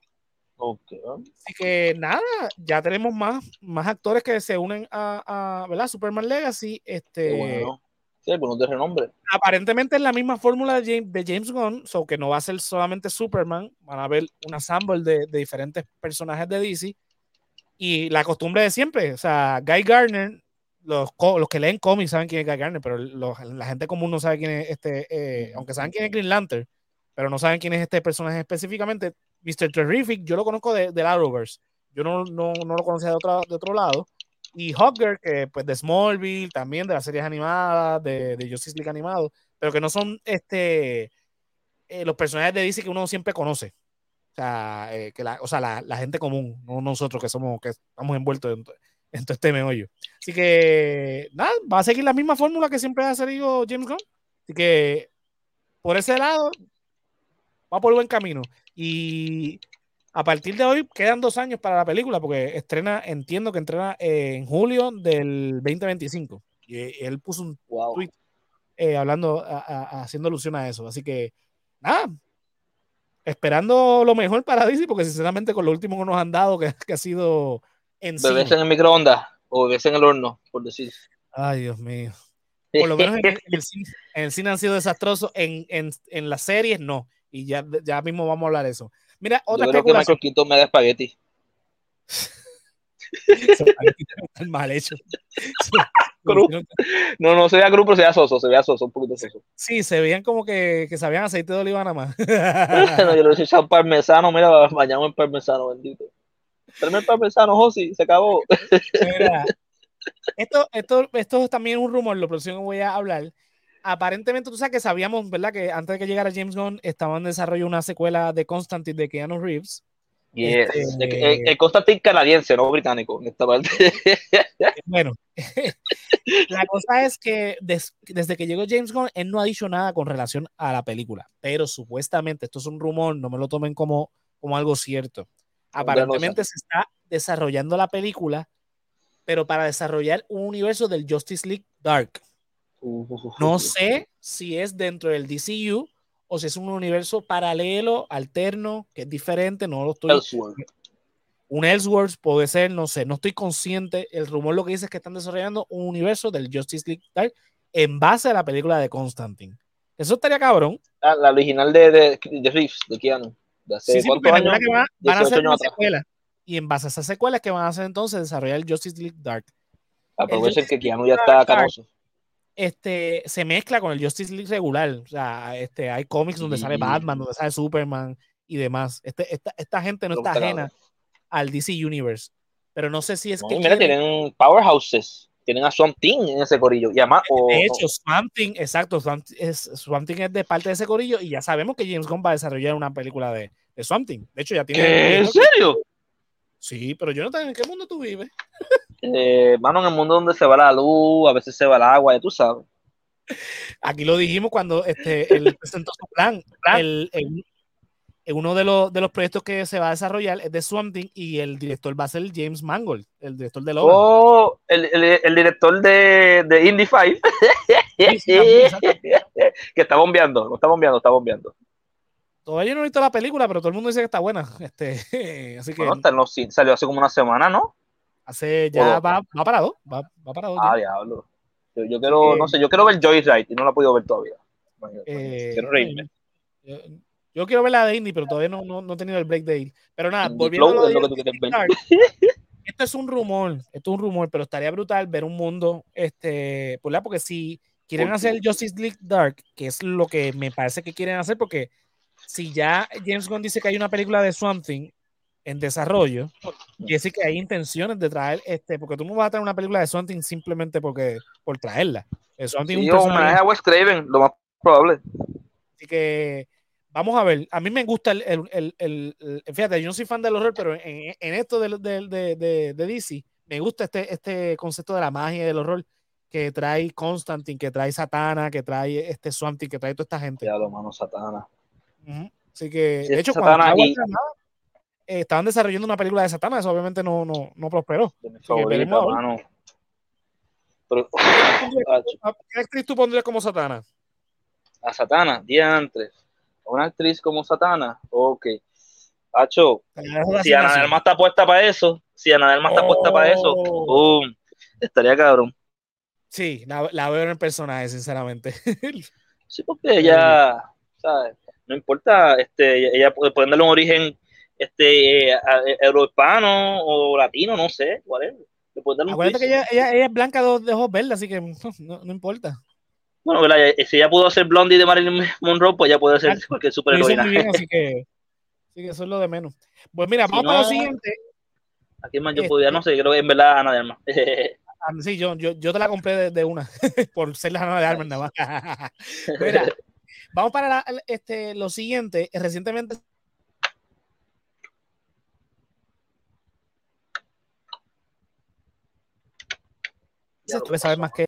Okay. Así que nada, ya tenemos más, más actores que se unen a, a ¿verdad? Superman Legacy. Este, bueno. Sí, algunos de renombre. Aparentemente es la misma fórmula de James, de James Gunn, so que no va a ser solamente Superman, van a ver un ensemble de, de, diferentes personajes de DC. Y la costumbre de siempre, o sea, Guy Garner, los, los que leen cómics saben quién es Guy Garner, pero los, la gente común no sabe quién es este, eh, aunque saben quién es Green Lantern, pero no saben quién es este personaje específicamente. Mr. Terrific, yo lo conozco de, de Arrowverse, yo no, no, no lo conocía de otro, de otro lado y Hogger, que pues de Smallville, también de las series animadas, de, de Justice League animado, pero que no son este eh, los personajes de DC que uno siempre conoce. O sea, eh, que la, o sea la, la, gente común, no nosotros que somos, que estamos envueltos en, en todo este meollo. Así que, nada, va a seguir la misma fórmula que siempre ha seguido James Gunn. Así que, por ese lado, va por buen camino. Y a partir de hoy quedan dos años para la película, porque estrena, entiendo que entrena en julio del 2025. Y él puso un tweet eh, hablando, haciendo alusión a eso. Así que, nada, esperando lo mejor para DC, porque sinceramente con lo último que nos han dado, que, ha sido en Bebés en el microondas o bebés en el horno, por decir. Ay, Dios mío. Por lo menos en, el, cine, en el, cine, han sido desastrosos, en, en, en las series no. Y ya, ya mismo vamos a hablar de eso. Mira, otra Yo creo que Michael Keaton me da espagueti. mal hecho. no, no se veía crudo, pero se veía soso, se veía soso, un poquito soso. Sí, se veían como que, que sabían aceite de oliva nada más. no, yo le he echado parmesano, mira, bañamos en parmesano, bendito. Tráeme el parmesano, Josi, se acabó. Mira, esto, esto, esto también es un rumor, lo próximo que voy a hablar, aparentemente tú sabes que sabíamos, ¿verdad? Que antes de que llegara James Gunn estaban en desarrollo una secuela de Constantine de Keanu Reeves. Yes. Este, el, Constantine canadiense, no británico, en esta parte. bueno, la cosa es que desde que llegó James Gunn, él no ha dicho nada con relación a la película, pero supuestamente, esto es un rumor, no me lo tomen como, como algo cierto. Aparentemente se está desarrollando la película, pero para desarrollar un universo del Justice League Dark. No sé si es dentro del DCU o si es un universo paralelo, alterno, que es diferente, no lo estoy... Un Ellsworth puede ser, no sé, no estoy consciente. El rumor lo que dice es que están desarrollando un universo del Justice League Dark en base a la película de Constantine. Eso estaría cabrón. Ah, la original de, de, de Reeves, de Keanu. De hace sí, sí, años, que van a hacer una secuela. Y en base a esas secuelas que van a hacer entonces desarrollar el Justice League Dark. Aprovechen que Keanu ya está canoso este, se mezcla con el Justice League regular. O sea, este, hay cómics donde sale Batman, donde sale Superman y demás. Este, esta, esta gente no está ajena al DC Universe. Pero no sé si es que. Mira, tienen powerhouses. Tienen a Swamp Thing en ese corillo. Y además, de hecho, Swamp Thing, exacto. Swamp, es, Swamp Thing es de parte de ese corillo. Y ya sabemos que James Gunn va a desarrollar una película de, de Swamp Thing. De hecho, ya tiene. ¿En serio? Sí, pero yo no sé en qué mundo tú vives. Eh, mano, en el mundo donde se va la luz, a veces se va el agua, ya tú sabes. Aquí lo dijimos cuando este, él presentó su plan. El, el, uno de los, de los proyectos que se va a desarrollar es de Swamp Thing y el director va a ser James Mangold, el director de Logan. Oh, el, el, director de, de Indie 5. que está bombeando, no está bombeando, está bombeando. Todavía no he visto la película, pero todo el mundo dice que está buena. Este, así que. Bueno, salió hace como una semana, ¿no? Hace ya va, va para dos. Va, va para dos. Ah, diablo. Yo, yo quiero, no sé, yo quiero ver Joyride y no la he podido ver todavía. Eh, quiero reírme. Yo, quiero ver la de Indy, pero todavía no, no, no, he tenido el break de ir. Pero nada, volviendo a lo que Esto es un rumor, esto es un rumor, pero estaría brutal ver un mundo, este, porque si quieren hacer Justice League Dark, que es lo que me parece que quieren hacer, porque si ya James Gunn dice que hay una película de Something en desarrollo, quiere decir que hay intenciones de traer este, porque tú no vas a traer una película de Something simplemente porque por traerla. Something sí, un homenaje a Wes Craven, lo más probable. Así que vamos a ver. A mí me gusta el, el, el, fíjate, yo no soy fan del horror, pero en, en esto de, de, de, de, DC me gusta este, este concepto de la magia y del horror que trae Constantine, que trae Satana, que trae este Something, que trae toda esta gente. Ya lo mano, Satana. Así que, de hecho, cuando y... Eh, estaban desarrollando una película de Satana, eso obviamente no, no, no prosperó. ¿Qué actriz tú pondrías como Satana? A Satana, diantres. Una actriz como Satana, ok. Hacho, si Ana Delma está puesta para eso, si Ana Delma está puesta para eso, oh. estaría cabrón. Sí, la, la, veo en el personaje, sinceramente. sí, porque ella, ¿sabes? no importa, este, ella puede, darle un origen este, eh, eh, eurohispano o latino, no sé, cuál Acuérdate que ella, ella, ella, es blanca de ojos verdes, así que no, no importa. Bueno, si ella pudo ser Blondie de Marilyn Monroe, pues ya puede ser cualquier superheroína. así que, así que eso es lo de menos. Pues mira, vamos para lo siguiente. Aquí más yo podía, no este sé, creo que en verdad Ana de Armas. Ah, sí, yo, yo, yo, te la compré de, de una, por ser la Ana de Armas nada más. mira, Vamos para este, lo siguiente. Recientemente tú sabes más que.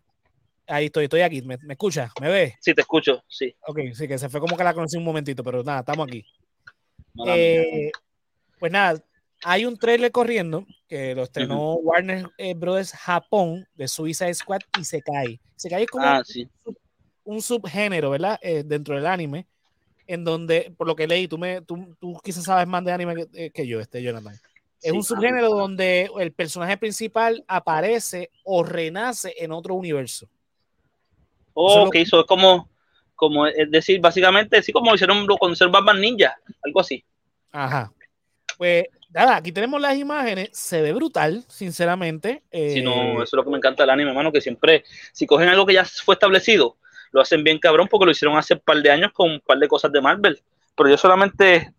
Ahí estoy, estoy aquí. ¿Me, ¿Me escuchas? ¿Me ves? Sí, te escucho, sí. Ok, sí, que se fue como que la conocí un momentito, pero nada, estamos aquí. Eh, pues nada, hay un trailer corriendo que lo estrenó Warner eh, Brothers Japón de Suiza Squad y se cae. Se cae como ah, sí un subgénero, ¿verdad? Eh, dentro del anime, en donde, por lo que leí, tú, me, tú, tú quizás sabes más de anime que, eh, yo, este Jonathan. Es un subgénero donde el personaje principal aparece o renace en otro universo. Oh, que hizo, es como, como, es decir, básicamente, así como hicieron cuando hicieron Batman Ninja, algo así. Ajá. Pues nada, aquí tenemos las imágenes, se ve brutal, sinceramente. sí, no, eh, eso es lo que me encanta del anime, hermano, que siempre, si cogen algo que ya fue establecido, lo hacen bien cabrón porque lo hicieron hace un par de años con un par de cosas de Marvel. Pero yo solamente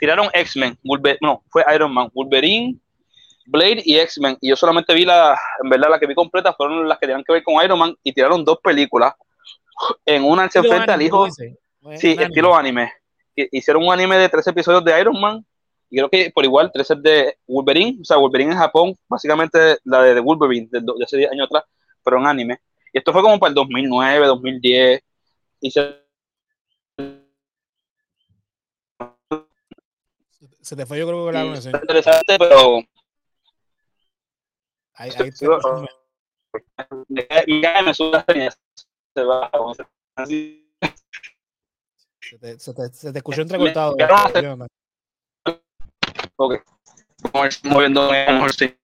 tiraron X-Men, no, fue Iron Man, Wolverine, Blade y X-Men. Y yo solamente vi la, en verdad, la que vi completa fueron las que tenían que ver con Iron Man y tiraron dos películas. En una se enfrenta al hijo. Sí, estilo anime. Hicieron un anime de tres episodios de Iron Man y creo que por igual tres de Wolverine, o sea, Wolverine en Japón, básicamente la de, Wolverine de, de hace 10 años atrás, pero en anime. Y esto fue como para el 2009, 2010. Y se... te fue, yo creo que la sí, interesante, pero. Ahí, ahí te... me se va. Se te, se, te, se te escuchó entrecortado. Ok. Vamos moviendo mejor, sí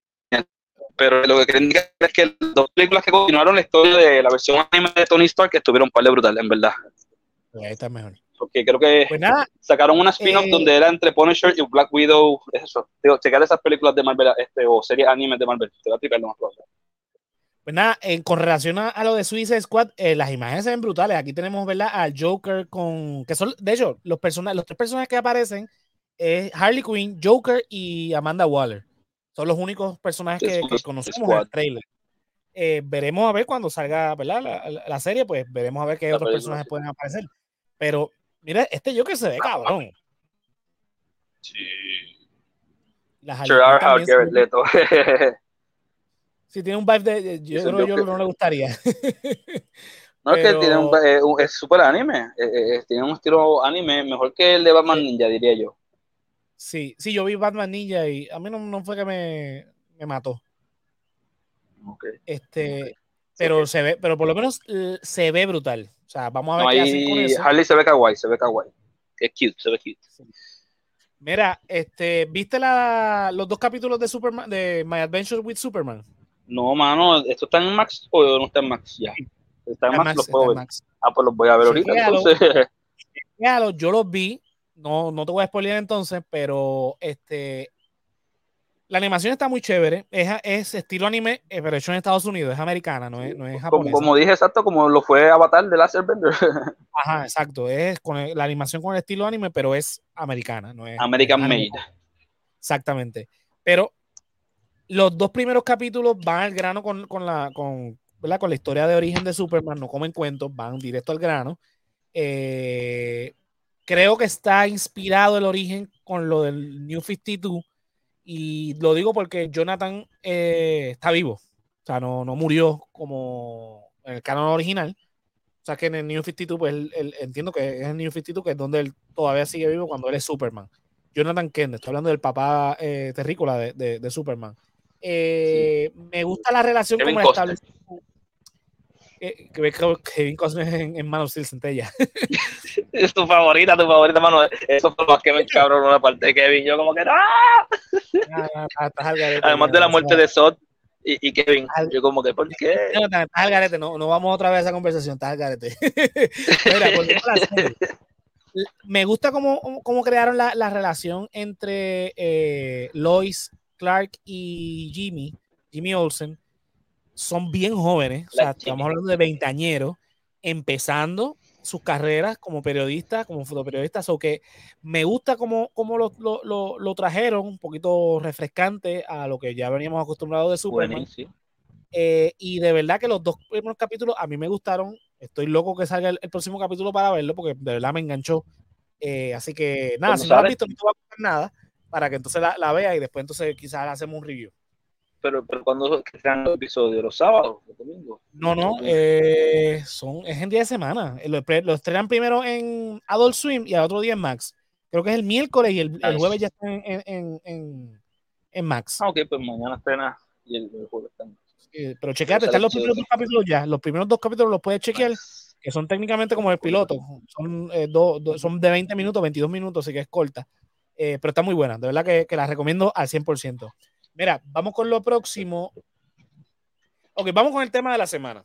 pero lo que indicar es que las dos películas que continuaron la historia de la versión anime de Tony Stark estuvieron un par de brutales, en verdad. Ahí está mejor. Porque creo que pues sacaron una spin-off eh, donde era entre Punisher y Black Widow. Eso. Digo, checar esas películas de Marvel este, o series animes de Marvel. Te va a tripear lo más probable. Pues nada, en, con relación a, lo de Suicide Squad, eh, las imágenes se ven brutales. Aquí tenemos, ¿verdad? Al Joker con. que son, De hecho, los, los tres personajes que aparecen es Harley Quinn, Joker y Amanda Waller. Son los únicos personajes que, conocemos en el trailer. Eh, veremos a ver cuando salga ¿verdad? La, serie, pues veremos a ver qué otros personajes pueden aparecer. Pero, mira, este yo que se ve cabrón. Sí. Gerard Garrett Leto. sí, tiene un vibe de. Yo creo que yo no le gustaría. No, es que tiene un, eh, es súper anime. Eh, tiene un estilo anime mejor que el de Batman Ninja, diría yo. Sí, sí, yo vi Batman Ninja y a mí no, fue que me, me mató. Okay. Este, pero se ve, pero por lo menos se ve brutal. O sea, vamos a ver qué hacen con eso. Harley se ve kawaii, se ve kawaii. es cute, se ve cute. Mira, este, ¿viste la, los dos capítulos de Superman, de My Adventures with Superman? No, mano, ¿esto está en Max o no está en Max ya? Está en Max, los puedo ver. Ah, pues los voy a ver ahorita. Entonces. yo los vi, no, no te voy a spoiler entonces, pero este, la animación está muy chévere. Es, es estilo anime, eh, pero hecho en Estados Unidos. Es americana, no es, no es japonesa. Como, dije, exacto, como lo fue Avatar de Laser Bender. Ajá, exacto. Es con la animación con el estilo anime, pero es americana. No es, American Made. Exactamente. Pero los dos primeros capítulos van al grano con, con la, con, con la historia de origen de Superman. No comen cuentos, van directo al grano. Eh, creo que está inspirado el origen con lo del New 52 y lo digo porque Jonathan eh, está vivo. O sea, no, no murió como en el canon original. O sea, que en el New 52, pues entiendo que es el New 52, que es donde él todavía sigue vivo cuando él es Superman. Jonathan Kent, estoy hablando del papá eh, terrícola de, de, Superman. Eh, me gusta la relación como la establece eh, que Kevin Costner en, en Man of Steel Centella. es tu favorita, tu favorita, mano. Eso fue lo más que me encabronó la parte de Kevin. Yo como que ¡Ah! ah Además de la muerte de Sot y, y Kevin. yo como que, ¿por qué? No, estás al garete, no, no vamos otra vez a esa conversación, estás al garete. Mira, me gusta cómo, cómo crearon la, la, relación entre eh, Lois, Clark y Jimmy, Jimmy Olsen son bien jóvenes, o sea, estamos hablando de veinteañeros, empezando sus carreras como periodistas, como fotoperiodistas, o que me gusta cómo, cómo lo, lo, lo, trajeron, un poquito refrescante a lo que ya veníamos acostumbrados de Superman. Eh, y de verdad que los dos primeros capítulos a mí me gustaron. Estoy loco que salga el, próximo capítulo para verlo, porque de verdad me enganchó. Eh, así que nada, si no lo has visto, no te va a gustar nada, para que entonces la, la vea y después entonces quizás hacemos un review pero, pero cuando están los episodios, los sábados, los domingos. No, no, eh, son, es en día de semana. Eh, lo, estrenan primero en Adult Swim y al otro día en Max. Creo que es el miércoles y el, jueves ya está en, en, en, en, Max. Ah, ok, pues mañana estrena y el, jueves está en pero chequeate, están los primeros dos capítulos ya. Los primeros dos capítulos los puedes chequear, que son técnicamente como el piloto. Son, eh, son de 20 minutos, 22 minutos, así que es corta. pero está muy buena, de verdad que, que la recomiendo al 100%. Mira, vamos con lo próximo. Ok, vamos con el tema de la semana.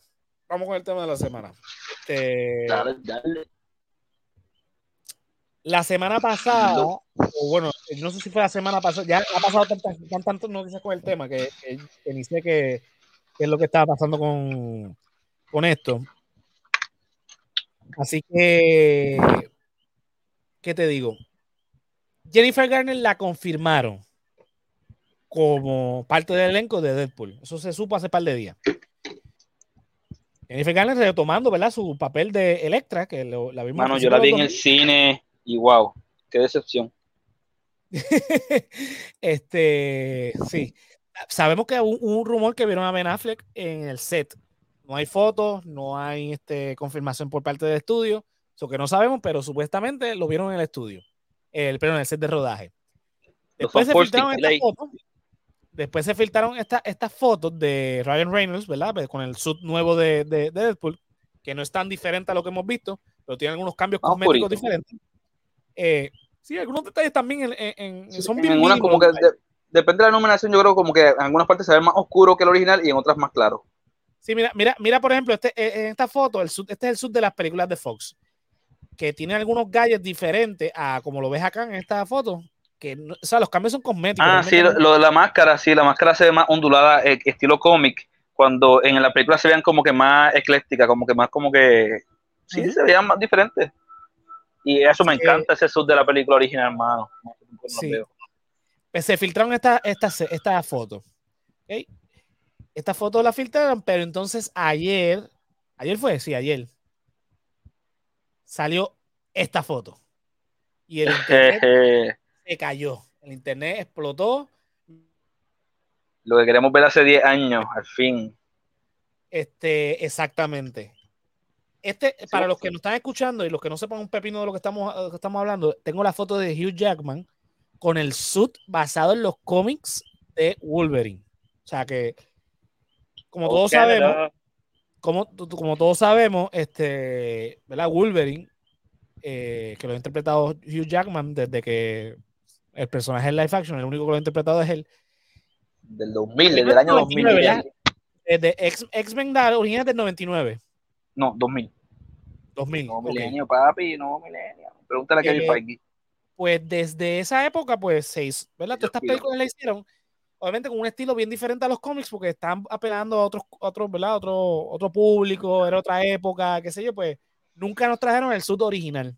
Vamos con el tema de la semana. Este, dale, dale. La semana pasada, o bueno, no sé si fue la semana pasada, ya ha pasado tantas, tantas noticias con el tema que, ni sé qué, es lo que estaba pasando con, con esto. Así que, ¿qué te digo? Jennifer Garner la confirmaron como parte del elenco de Deadpool. Eso se supo hace par de días. Jennifer Garner retomando, ¿verdad? Su papel de Electra, que la vimos. Mano, yo la vi en el cine y wow, qué decepción. este, sí. Sabemos que hubo un, rumor que vieron a Ben Affleck en el set. No hay fotos, no hay este, confirmación por parte del estudio. Eso que no sabemos, pero supuestamente lo vieron en el estudio. El, pero en el set de rodaje. Después se filtraron estas fotos Después se filtraron estas fotos de Ryan Reynolds, ¿verdad? Pues, con el suit nuevo de, Deadpool, que no es tan diferente a lo que hemos visto, pero tiene algunos cambios cosméticos diferentes. Eh, sí, algunos detalles también en, son bien en como que depende de la nominación, yo creo como que en algunas partes se ve más oscuro que el original y en otras más claro. Sí, mira, mira, mira por ejemplo, este, eh, en esta foto, el este es el suit de las películas de Fox, que tiene algunos gadgets diferentes a como lo ves acá en esta foto que o sea, los cambios son cosméticos. Ah, sí, lo, de la máscara, sí, la máscara se ve más ondulada, eh, estilo cómic, cuando en la película se vean como que más ecléctica, como que más como que, sí, se veían más diferentes. Y eso me encanta, ese sub de la película original, hermano. Sí. Pues se filtraron estas esta, esta fotos. ¿okay? Esta foto la filtraron, pero entonces ayer, ayer fue, sí, ayer, salió esta foto. Y el internet se cayó. El internet explotó. Lo que queremos ver hace 10 años, al fin. Este, exactamente. Este, para los que nos están escuchando y los que no sepan un pepino de lo que estamos, estamos hablando, tengo la foto de Hugh Jackman con el suit basado en los cómics de Wolverine. O sea que, como todos sabemos, como, como todos sabemos, este, ¿verdad? Wolverine que lo ha interpretado Hugh Jackman desde que el personaje en live action, el único que lo ha interpretado es él. Del 2000, desde el año 2000. Desde X-Men la original del 99. No, 2000. 2000. No, milenio, papi, no, milenio. Pregúntale a Kevin Feige. Pues desde esa época, pues se hizo, ¿verdad? Todas estas películas la hicieron, obviamente con un estilo bien diferente a los cómics, porque están apelando a otros, otros ¿verdad? Otro, otro público, era otra época, qué sé yo, pues nunca nos trajeron el sud original.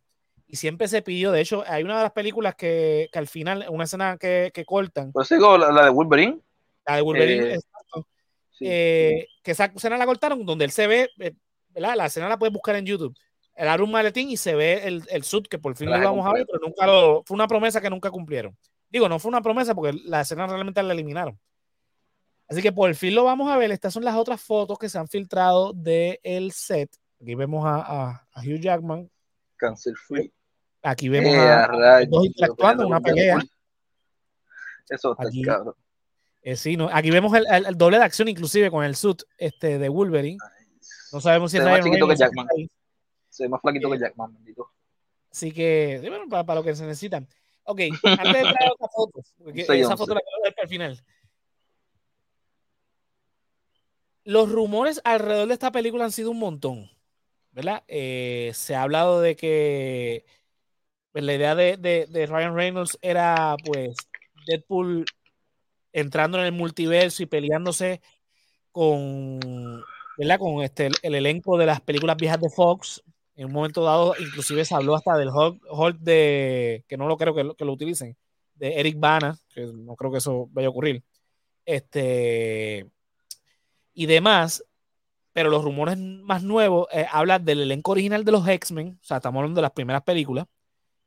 Y siempre se pidió, de hecho, hay una de las películas que, que al final, una escena que, que cortan. Pues sigo la, la, de Wolverine. La de Wolverine, eh, exacto. Eh, que esa escena la cortaron, donde él se ve, eh, ¿verdad? La escena la puedes buscar en YouTube. El abre un maletín y se ve el, el sud que por fin lo vamos a ver, pero nunca lo, fue una promesa que nunca cumplieron. Digo, no fue una promesa porque la escena realmente la eliminaron. Así que por fin lo vamos a ver. Estas son las otras fotos que se han filtrado del el set. Aquí vemos a, a, Hugh Jackman. Cancer free. Aquí vemos a, dos interactuando en una pelea. Eso está aquí, cabrón. Eh, sí, no, aquí vemos el, el, doble de acción, inclusive con el suit este, de Wolverine. No sabemos si es más chiquito que Jackman. Se ve más flaquito que eh, Jackman, bendito. Así que, bueno, para, para, lo que se necesitan. Ok, antes de traer otra foto, porque esa foto la quiero ver para el final. Los rumores alrededor de esta película han sido un montón, ¿verdad? Eh, se ha hablado de que pues, la idea de, de, de, Ryan Reynolds era, pues, Deadpool entrando en el multiverso y peleándose con, ¿verdad? Con este, el, elenco de las películas viejas de Fox. En un momento dado, inclusive se habló hasta del Hulk, de, que no lo creo que lo, que lo utilicen, de Eric Bana, que no creo que eso vaya a ocurrir. Este, y demás, pero los rumores más nuevos eh, hablan del elenco original de los X-Men, o sea, estamos hablando de las primeras películas,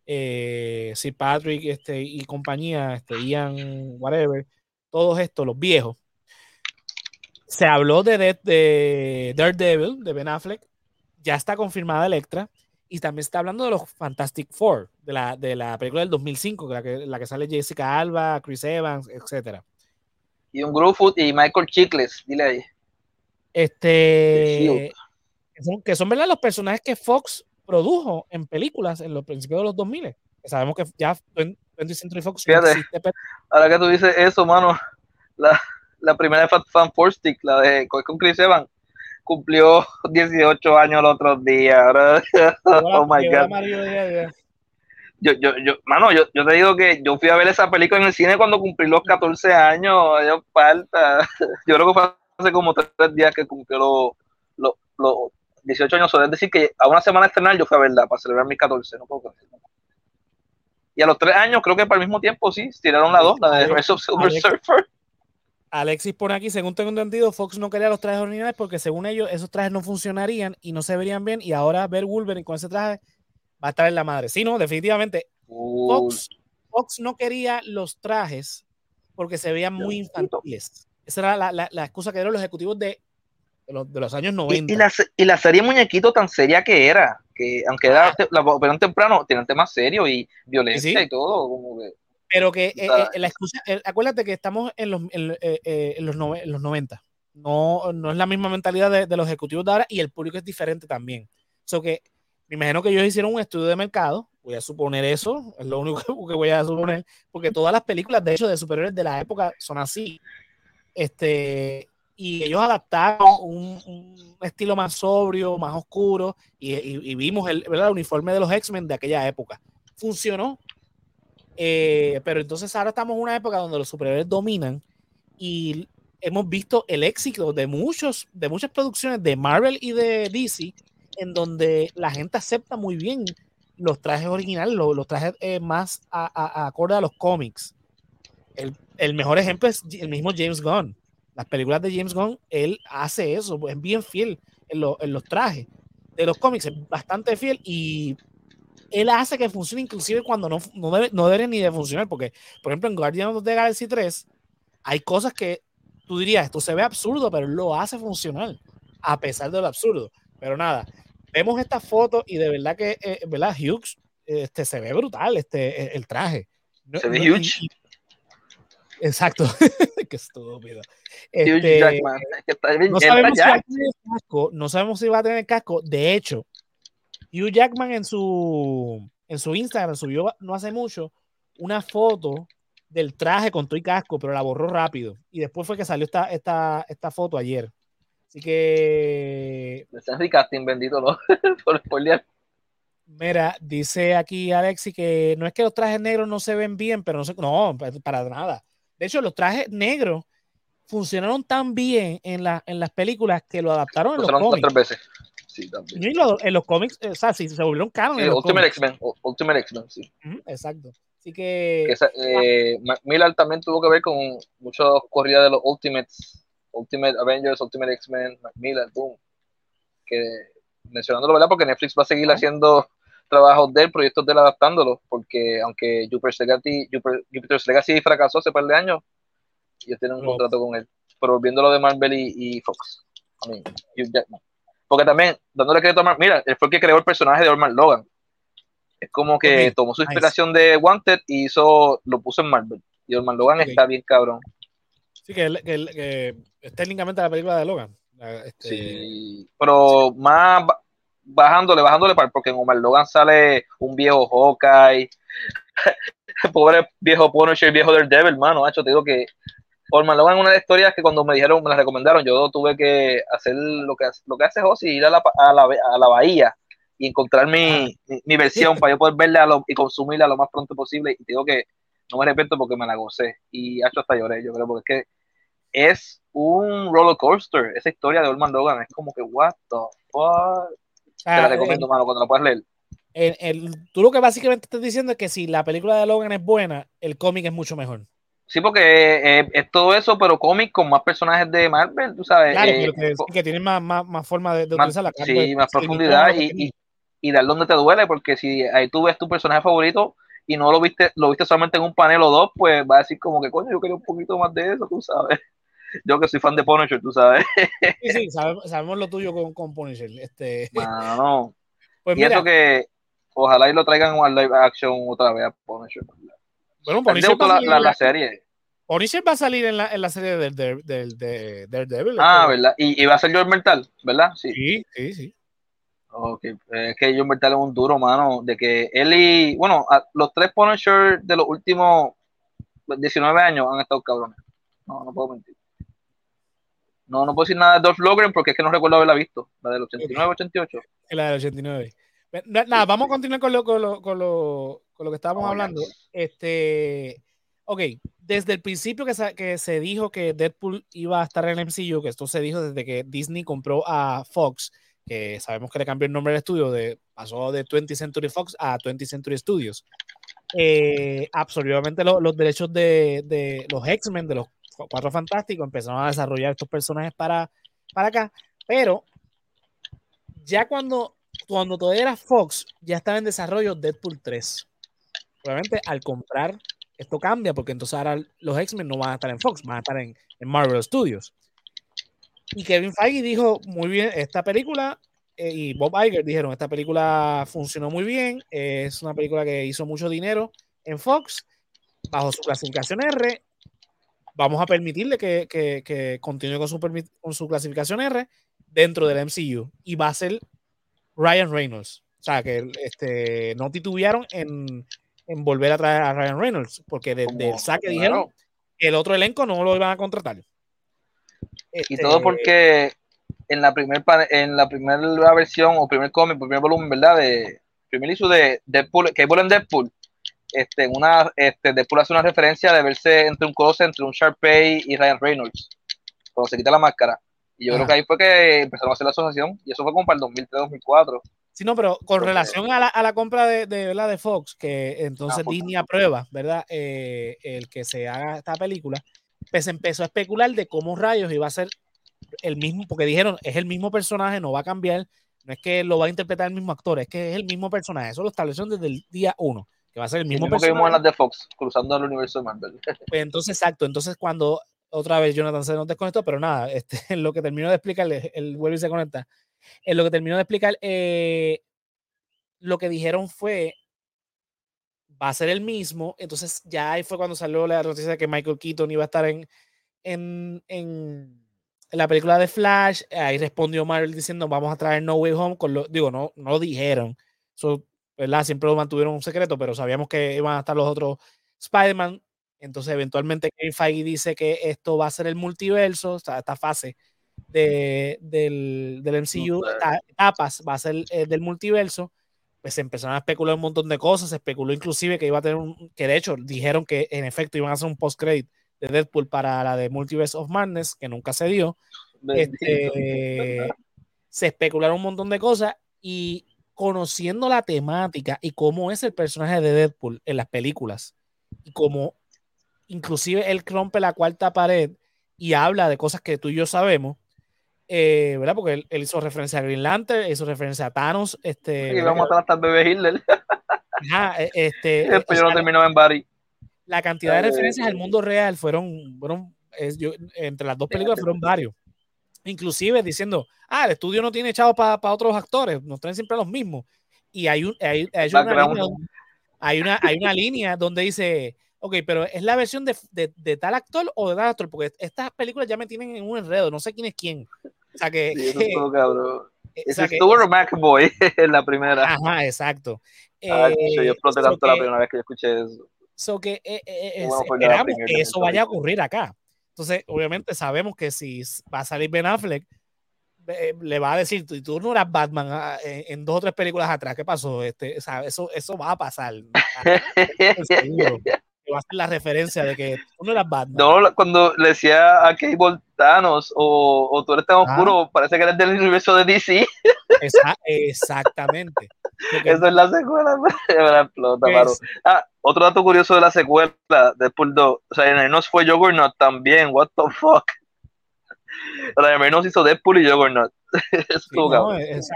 eh, Sir Patrick este, y compañía, este, Ian, whatever, todos estos, los viejos. Se habló de, de, Daredevil, de Ben Affleck, ya está confirmada Electra, y también está hablando de los Fantastic Four, de la, de la película del 2005, la que, la que sale Jessica Alba, Chris Evans, etc. Y un Gruffoot y Michael Chikles, dile ahí. Este. Que son, que son, ¿verdad? Los personajes que Fox produjo en películas en los principios de los 2000. Sabemos que ya 20th Century Fox. Fíjate, ahora que tú dices eso, mano, la, la primera Fan Four Stick, la de con Chris Evans, cumplió 18 años el otro día. Oh my god. Yo, yo, yo, mano, yo, yo te digo que yo fui a ver esa película en el cine cuando cumplí los 14 años. Yo falta. Yo creo que fue hace como tres días que cumplió los, los, 18 años. Es decir, que a una semana estrenar yo fui a verla para celebrar mis 14. No puedo Y a los tres años, creo que para el mismo tiempo, sí, tiraron la dos, la de Rise of Silver Surfer. Alexis pone aquí, según tengo entendido, Fox no quería los trajes originales porque según ellos esos trajes no funcionarían y no se verían bien y ahora ver Wolverine con ese traje va a estar en la madre. Sí, no, definitivamente. Fox, Fox no quería los trajes porque se veían muy infantiles. Esa era la, la, la excusa que dieron los ejecutivos de, de, los, de los, años 90. Y, y, la, y, la, serie Muñequito tan seria que era, que aunque era, ah. la operaron temprano, tenían temas serios y violencia ¿Sí? y todo. Como que, Pero que eh, eh, la excusa, eh, acuérdate que estamos en los, en, en los, no, en los 90. No, no es la misma mentalidad de, de, los ejecutivos de ahora y el público es diferente también. So que me imagino que ellos hicieron un estudio de mercado, voy a suponer eso, es lo único que voy a suponer, porque todas las películas, de hecho, de superiores de la época son así. Este, y ellos adaptaron un, estilo más sobrio, más oscuro, y, vimos el, ¿verdad? el, uniforme de los X-Men de aquella época. Funcionó, eh, pero entonces ahora estamos en una época donde los superhéroes dominan y hemos visto el éxito de, muchos, de muchas producciones de Marvel y de DC, en donde la gente acepta muy bien los trajes originales, los, trajes eh, más acorde a los cómics. El, el mejor ejemplo es el mismo James Gunn. Las películas de James Gunn, él hace eso, es bien fiel en, lo, en los trajes de los cómics, es bastante fiel y él hace que funcione inclusive cuando no, no, debe, no debe ni de funcionar, porque, por ejemplo, en Guardians of the Galaxy 3 hay cosas que tú dirías, esto se ve absurdo, pero lo hace funcionar, a pesar de lo absurdo. Pero nada, vemos esta foto y de verdad que, eh, ¿verdad? Hughes este, se ve brutal, este, el traje. Se ve huge. Exacto. Qué estúpido. Este, no, sabemos si va a tener casco, no sabemos si va a tener casco. De hecho, Hugh Jackman en su, en su Instagram subió no hace mucho una foto del traje con todo y casco, pero la borró rápido. Y después fue que salió esta, esta, esta foto ayer. Así que. Henry Casting, bendito, ¿no? Por spoilear. Mira, dice aquí Alexi que no es que los trajes negros no se ven bien, pero no sé, no, para nada. De hecho, los trajes negros funcionaron tan bien en, la, en las películas que lo adaptaron en los cómics. veces. Sí, también. Y en los cómics, o sea, sí, se volvieron canon. Ultimate X-Men, Ultimate X-Men, sí. exacto. Así que. eh, Miller también tuvo que ver con muchas corridas de los Ultimates, Ultimate Avengers, Ultimate X-Men, Miller, boom. Que mencionándolo, ¿verdad? Porque Netflix va a seguir haciendo trabajos de él, proyectos de él adaptándolo, porque aunque Jupiter's Legacy, Jupiter's Legacy fracasó hace un par de años, ellos tienen un contrato con él. Pero volviendo lo de Marvel y, Fox. Porque también, dándole crédito a Marvel, mira, él fue el que creó el personaje de Orman Logan. Es como que tomó su inspiración de Wanted y hizo, lo puso en Marvel. Y Orman Logan está bien cabrón. Sí, que, que, es técnicamente la película de Logan. Este... Sí, pero más bajándole, bajándole, porque en Omar Logan sale un viejo Hawkeye, pobre viejo Punisher, viejo Daredevil, hermano, macho, te digo que Omar Logan una de las historias que cuando me dijeron, me las recomendaron, yo tuve que hacer lo que, lo que hace José, ir a la, a la, a la bahía y encontrar mi, mi, versión para yo poder verla y consumirla lo más pronto posible. Y te digo que no me arrepiento porque me la gocé. Y hecho hasta lloré, yo creo, porque es que es un roller coaster. Esa historia de Orman Logan es como que, what the fuck. Te la recomiendo, mano, cuando la puedas leer. El, tú lo que básicamente estás diciendo es que si la película de Logan es buena, el cómic es mucho mejor. Sí, porque eh, es todo eso, pero cómic con más personajes de Marvel, tú sabes. Claro, eh, que, tienen más, más, más forma de, utilizar la carta. Sí, más profundidad y, y, y, dar donde te duele, porque si ahí tú ves tu personaje favorito y no lo viste, lo viste solamente en un panel o dos, pues va a decir como que coño, yo quería un poquito más de eso, tú sabes. Yo que soy fan de Punisher, tú sabes. Sí, sí, sabemos, lo tuyo con, con Punisher. Este... No, Pues y eso que ojalá y lo traigan a live action otra vez a Punisher. Bueno, Punisher va la, la, serie. Punisher va a salir en la, en la serie del, del, del, de Daredevil. Ah, ¿verdad? Y, y va a ser George Mental, ¿verdad? Sí, sí, sí. sí. Ok, es que George Mental es un duro, mano, de que él y, bueno, los tres Punisher de los últimos 19 años han estado cabrones. No, no puedo mentir. No, no puedo decir nada de Dolph Lundgren porque es que no recuerdo haberla visto. La del 89, 88. La del 89. Nada, vamos a continuar con lo, con lo, con lo, con lo que estábamos hablando. Este, ok, desde el principio que se, que se dijo que Deadpool iba a estar en el MCU, que esto se dijo desde que Disney compró a Fox, que sabemos que le cambió el nombre del estudio, de, pasó de 20th Century Fox a 20th Century Studios. Eh, absolutamente los derechos de, de los X-Men, de los Cuatro Fantásticos, empezaron a desarrollar estos personajes para, para acá, pero ya cuando, cuando todavía era Fox, ya estaba en desarrollo Deadpool 3. Obviamente, al comprar, esto cambia, porque entonces ahora los X-Men no van a estar en Fox, van a estar en, Marvel Studios. Y Kevin Feige dijo, muy bien, esta película, eh, y Bob Iger dijeron, esta película funcionó muy bien, es una película que hizo mucho dinero en Fox, bajo su clasificación R, vamos a permitirle que, continúe con su, con su clasificación R dentro del MCU y va a ser Ryan Reynolds. O sea, que este, no titubearon en, volver a traer a Ryan Reynolds, porque desde el saque dijeron que el otro elenco no lo iban a contratar. y todo este, porque en la primera en la primera versión o primer cómic, primer volumen, ¿verdad? De primer issue de Deadpool, que en Deadpool, este, una, este, Deadpool hace una referencia de verse entre un cose entre un Sharpay y Ryan Reynolds, cuando se quita la máscara. Y yo creo que ahí fue que empezaron a hacer la asociación, y eso fue como para el 2003-2004. Sí, no, pero con relación a la, a la compra de, de, ¿verdad? de Fox, que entonces ah, Disney aprueba, ¿verdad? Eh, el que se haga esta película, pues empezó a especular de cómo rayos iba a ser el mismo, porque dijeron, es el mismo personaje, no va a cambiar, no es que lo va a interpretar el mismo actor, es que es el mismo personaje, eso lo establecieron desde el día uno que va a ser el mismo, que vimos en las de Fox, cruzando el universo de Marvel. Pues entonces, exacto, entonces cuando otra vez Jonathan se nos desconectó, pero nada, este, en lo que terminó de explicar, él vuelve y se conecta, en lo que terminó de explicar, eh, lo que dijeron fue, va a ser el mismo, entonces ya ahí fue cuando salió la noticia de que Michael Keaton iba a estar en, en, en, la película de Flash, ahí respondió Marvel diciendo, vamos a traer No Way Home, con lo, digo, no, no lo dijeron, Eso, ¿verdad? Siempre lo mantuvieron un secreto, pero sabíamos que iban a estar los otros Spider-Man. Entonces, eventualmente, Kevin Feige dice que esto va a ser el multiverso, esta fase de, del, del, MCU, etapas, va a ser eh, del multiverso. Pues se empezaron a especular un montón de cosas. Se especuló inclusive que iba a tener un. que de hecho dijeron que en efecto iban a hacer un post-credit de Deadpool para la de Multiverse of Madness, que nunca se dio. Este, se especularon un montón de cosas y conociendo la temática y cómo es el personaje de Deadpool en las películas y cómo inclusive él rompe la cuarta pared y habla de cosas que tú y yo sabemos, eh, ¿verdad? Porque él, hizo referencia a Green Lantern, hizo referencia a Thanos, este... Y vamos a matar hasta el bebé Hitler. Ajá, e, este... Después yo no terminó en Barry. La cantidad de referencias al mundo real fueron, fueron entre las dos películas fueron varios. Inclusive diciendo, ah, el estudio no tiene echado para otros actores, nos traen siempre los mismos. Y hay, un, hay, hay, una línea, hay, una, hay una línea donde dice, ok, pero ¿es la versión de, de, de, tal actor o de tal actor? Porque estas películas ya me tienen en un enredo, no sé quién es quién. O sea que... Sí, eso cabrón. Ese estuvo McBoy en la primera. Ajá, exacto. Ah, eh, yo exploté tanto la primera vez que escuché eso. So que, eh, eh, esperamos que eso vaya a ocurrir acá. Entonces, obviamente sabemos que si va a salir Ben Affleck, le va a decir, tú no eras Batman ah, en, dos o tres películas atrás, ¿qué pasó? Este, eso, eso va a pasar. va a ser la referencia de que tú no eras Batman. No, cuando le decía a Cable Thanos o, o tú eres tan oscuro, parece que eres del universo de DC. exactamente. Eso es la secuela, me explota, Ah, otro dato curioso de la secuela, Deadpool 2, o sea, en nos fue Juggernaut también, what the fuck. Ryan nos hizo Deadpool y Juggernaut. es, no, es,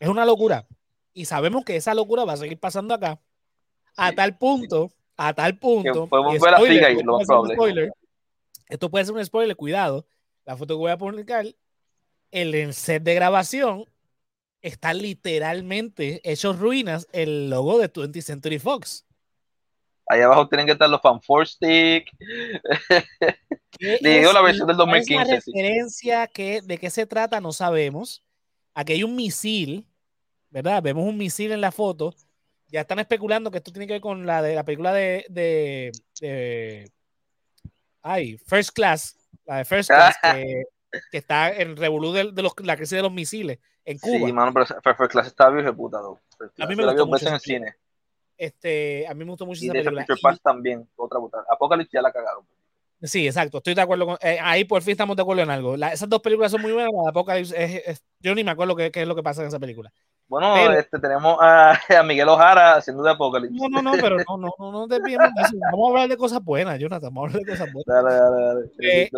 es una locura. Y sabemos que esa locura va a seguir pasando acá. A tal punto, a tal punto. Podemos ver la figa y lo spoiler, esto puede ser un spoiler, cuidado. La foto que voy a publicar, el set de grabación está literalmente hecho ruinas el logo de 20th Century Fox. Ahí abajo tienen que estar los fan stick. Digo la versión del 2015. Es referencia que, de qué se trata no sabemos. Aquí hay un misil, ¿verdad? Vemos un misil en la foto. Ya están especulando que esto tiene que ver con la de la película de, de, ay, First Class, la de First Class, que, que está en revolú de, de los, la crisis de los misiles en Cuba. Sí, mano, pero First Class está bien reputado. A mí me gustó mucho en el cine. Este, a mí me gustó mucho y esa película. Y también, otra. Apocalypse ya la cagaron. Sí, exacto, estoy de acuerdo con. Eh, ahí por fin estamos de acuerdo en algo. esas dos películas son muy buenas. Apocalypse es, yo ni me acuerdo qué, qué, es lo que pasa en esa película. Bueno, este, tenemos a, a, Miguel Ojara haciendo de Apocalipsis. No, no, no, pero no, no, no, no te eso. Vamos a hablar de cosas buenas, Jonathan. Vamos a hablar de cosas buenas. Dale, dale, dale. Eh,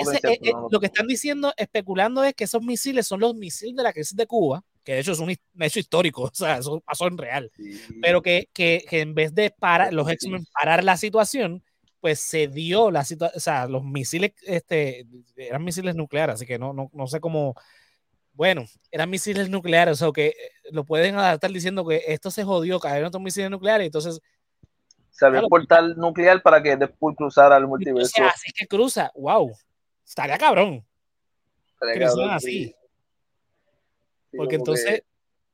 ese, eh, eh, lo que están diciendo, especulando, es que esos misiles son los misiles de la crisis de Cuba, que de hecho es un hecho histórico, o sea, eso pasó en real. Sí. Pero que, que, que, en vez de parar, los X-Men parar la situación, pues se dio la situación, o sea, los misiles este, eran misiles nucleares, así que no, no, no sé cómo bueno, eran misiles nucleares, o sea, que eh, lo pueden adaptar diciendo que esto se jodió, cayeron otros misiles nucleares, entonces... Se abrió el portal nuclear para que después cruzara al multiverso. Así que cruza, wow, estaría cabrón. Estaría cabrón, así. Sí. Porque entonces,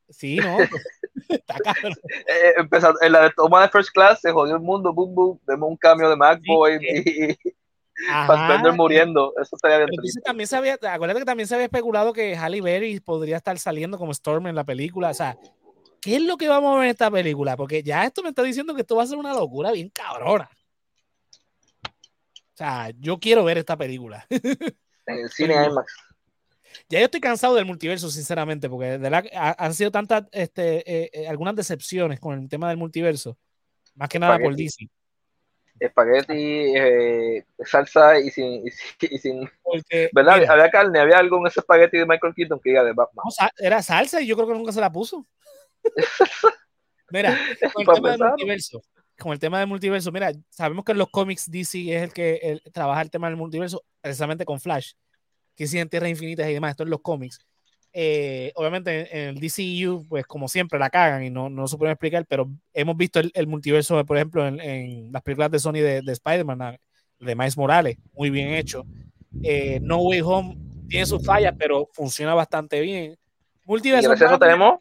sí, no, está cabrón. Eh, en la toma de First Class se jodió el mundo, boom, boom, vemos un cambio de McBoy sí, y, Fassbender muriendo, eso estaría bien triste. También se había, acuérdate que también se había especulado que Halle Berry podría estar saliendo como Storm en la película, o sea, ¿qué es lo que vamos a ver en esta película? Porque ya esto me está diciendo que esto va a ser una locura bien cabrona. O sea, yo quiero ver esta película. En el cine IMAX. Ya yo estoy cansado del multiverso, sinceramente, porque de han sido tantas, este, eh, eh, algunas decepciones con el tema del multiverso, más que nada por DC espagueti, eh, salsa y sin, y sin, ¿verdad? había carne, había algo en ese espagueti de Michael Keaton que diga de Batman. era salsa y yo creo que nunca se la puso. mira, con el tema del multiverso, con el tema del multiverso, mira, sabemos que en los cómics DC es el que trabaja el tema del multiverso precisamente con Flash, que en Tierras Infinitas y demás, esto en los cómics. Eh, obviamente en el DCU, pues como siempre la cagan y no, no se pueden explicar, pero hemos visto el, multiverso, por ejemplo, en, las películas de Sony de, de Spider-Man, de Miles Morales, muy bien hecho. Eh, no Way Home tiene sus fallas, pero funciona bastante bien. Multiverso. Y gracias a eso tenemos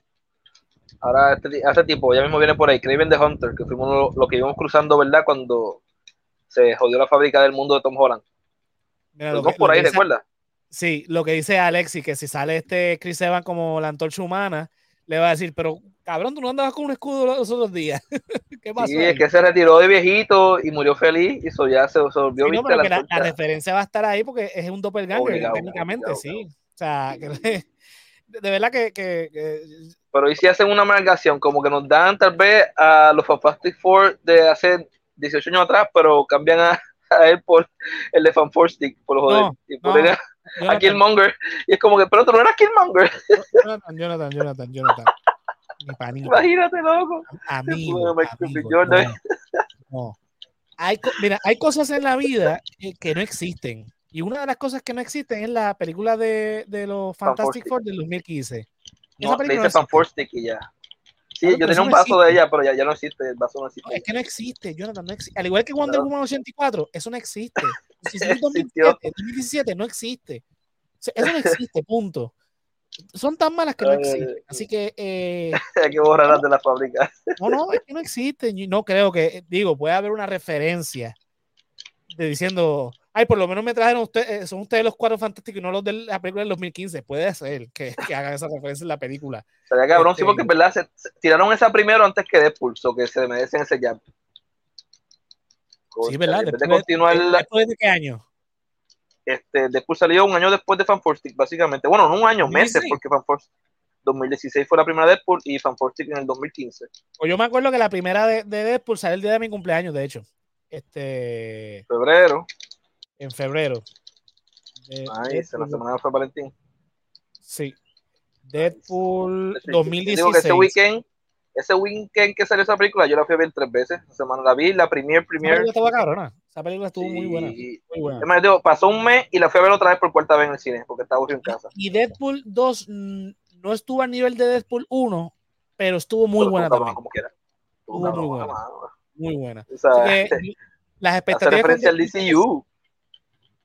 Ahora, este, hace tiempo, ya mismo viene por ahí, Craven the Hunter, que fuimos lo, que íbamos cruzando, ¿verdad? Cuando se jodió la fábrica del mundo de Tom Holland. Mira, por ahí, ¿recuerdas? Sí, lo que dice Alexi, que si sale este Chris Evans como la antorcha humana, le va a decir, pero cabrón, tú no andabas con un escudo los otros días. ¿Qué pasó? Sí, es que se retiró de viejito y murió feliz y eso ya se, volvió sí, no, la, la, referencia va a estar ahí porque es un doppelganger, técnicamente, sí. O sea, de, verdad que, que, Pero y si hacen una marcación, como que nos dan tal vez a los Fantastic Four de hace 18 años atrás, pero cambian a, a él por el de Fantastic, por los no, y ponen a, Killmonger. Y es como que, pero tú no eras Killmonger. Jonathan, Jonathan, Jonathan, Jonathan. Imagínate, loco. Amigo, no, Hay, mira, hay cosas en la vida que no existen. Y una de las cosas que no existen es la película de, de los Fantastic Four del 2015. No, Esa película no Fantastic y ya. Sí, yo tenía un vaso de ella, pero ya, ya no existe, el vaso no existe. es que no existe, Jonathan, no existe. Al igual que Wonder Woman 84, eso no existe. Si es 2017, 2017, no existe. Eso no existe, punto. Son tan malas que no existen. Así que. Eh, Hay que borrarlas de la fábrica. No, no, es que no existen. No creo que. Digo, puede haber una referencia de diciendo ay, por lo menos me trajeron ustedes, eh, son ustedes los cuatro fantásticos y no los de la película del 2015. Puede ser que, que hagan esa referencia en la película. Sería cabrón, sí, este porque en verdad se, tiraron esa primero antes que Deadpool, o que se merecen ese jump. Sí, ¿verdad? Después de, continuar ¿Después de qué año? Este, Deadpool salió un año después de Fantastic, básicamente. Bueno, no un año, meses, porque Fantastic 2016 fue la primera Deadpool y Fantastic en el 2015. O yo me acuerdo que la primera de, de Deadpool salió el día de mi cumpleaños, de hecho. Este. Febrero en febrero. Nice, la semana de San Valentín. Sí. Deadpool 2016. Digo que ese weekend, ese weekend que salió esa película, yo la fui a ver tres veces. La semana la vi, la premier, premier. Esa película estaba Esa película estuvo muy buena. Muy buena. Además, digo, pasó un mes y la fui a ver otra vez por cuarta vez en el cine, porque estaba aburrido en casa. Y Deadpool 2 no estuvo a nivel de Deadpool 1, pero estuvo muy buena también. Como quiera. Estuvo muy buena. Muy buena. O sea, las expectativas. Hace referencia al DCU.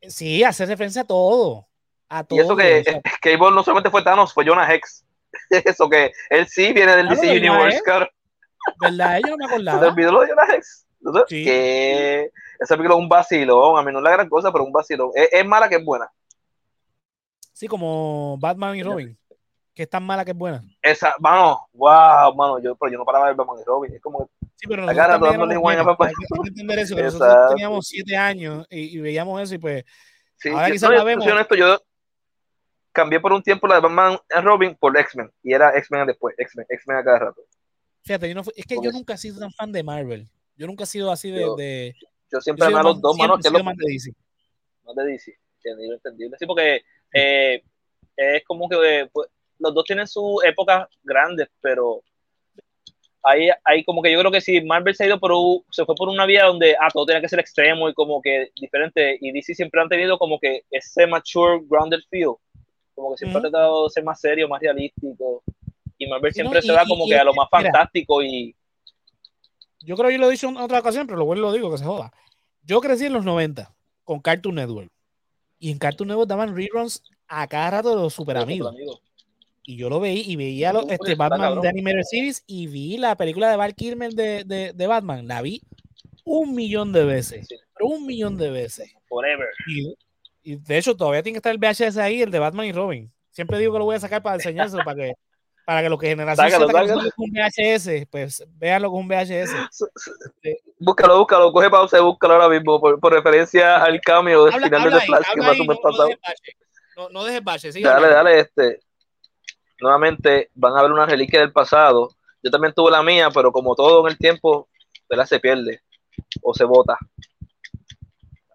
Sí, hace referencia a todo. A todo. Y eso que Cable no solamente fue Thanos, fue Jonah Hex. eso que él sí viene del DC Universe, claro. ¿Verdad? Yo no me acordaba. ¿Se te olvidó lo de Jonah Hex? Sí. Que esa película es un vacilón. A mí no es la gran cosa, pero un vacilón. Es, mala que es buena. Sí, como Batman y Robin. Que es tan mala que es buena. Esa, mano, wow, mano, yo, pero yo no paraba de ver Batman y Robin. Es como Sí, pero nosotros cara guaña, papá. Hay que entender eso, que nosotros teníamos siete años y, y, veíamos eso y pues sí, ahora quizás no, la vemos. Honesto, yo cambié por un tiempo la de Batman y Robin por X-Men y era X-Men después, X-Men, X-Men a cada rato. Fíjate, yo no, es que yo nunca he sido tan fan de Marvel. Yo nunca he sido así de... Yo, de, yo siempre he amado los dos, manos. Que más de DC. Más de DC, entendible, entendible. Sí, porque eh, es como que pues, los dos tienen sus épocas grandes, pero ahí, ahí como que yo creo que si Marvel se, ha ido por se fue por una vía donde ah, todo tenía que ser extremo y como que diferente, y DC siempre han tenido como que ese mature, grounded feel, como que siempre ha tratado de ser más serio, más realístico, y Marvel siempre se da como que a lo más fantástico y... Yo creo que yo lo he dicho en otra ocasión, pero luego lo digo, que se joda. Yo crecí en los 90 con Cartoon Network, y en Cartoon Network daban reruns a cada rato de los super amigos y yo lo veí y veía los, este, Batman de Animated Series y vi la película de Val Kilmer de, de, de, Batman. La vi un millón de veces. Pero un millón de veces. Forever. Y, y, de hecho, todavía tiene que estar el VHS ahí, el de Batman y Robin. Siempre digo que lo voy a sacar para enseñárselo, para que para que lo que generación sácalo, sácalo. un VHS, pues véanlo con un VHS. Búscalo, búscalo, coge pausa y búscalo ahora mismo por, por referencia al cambio del final de Flash que pasó no, pasado. No, no dejes bache, Dale, dale, este nuevamente van a ver una reliquia del pasado. Yo también tuve la mía, pero como todo en el tiempo, ¿verdad? Se pierde o se bota.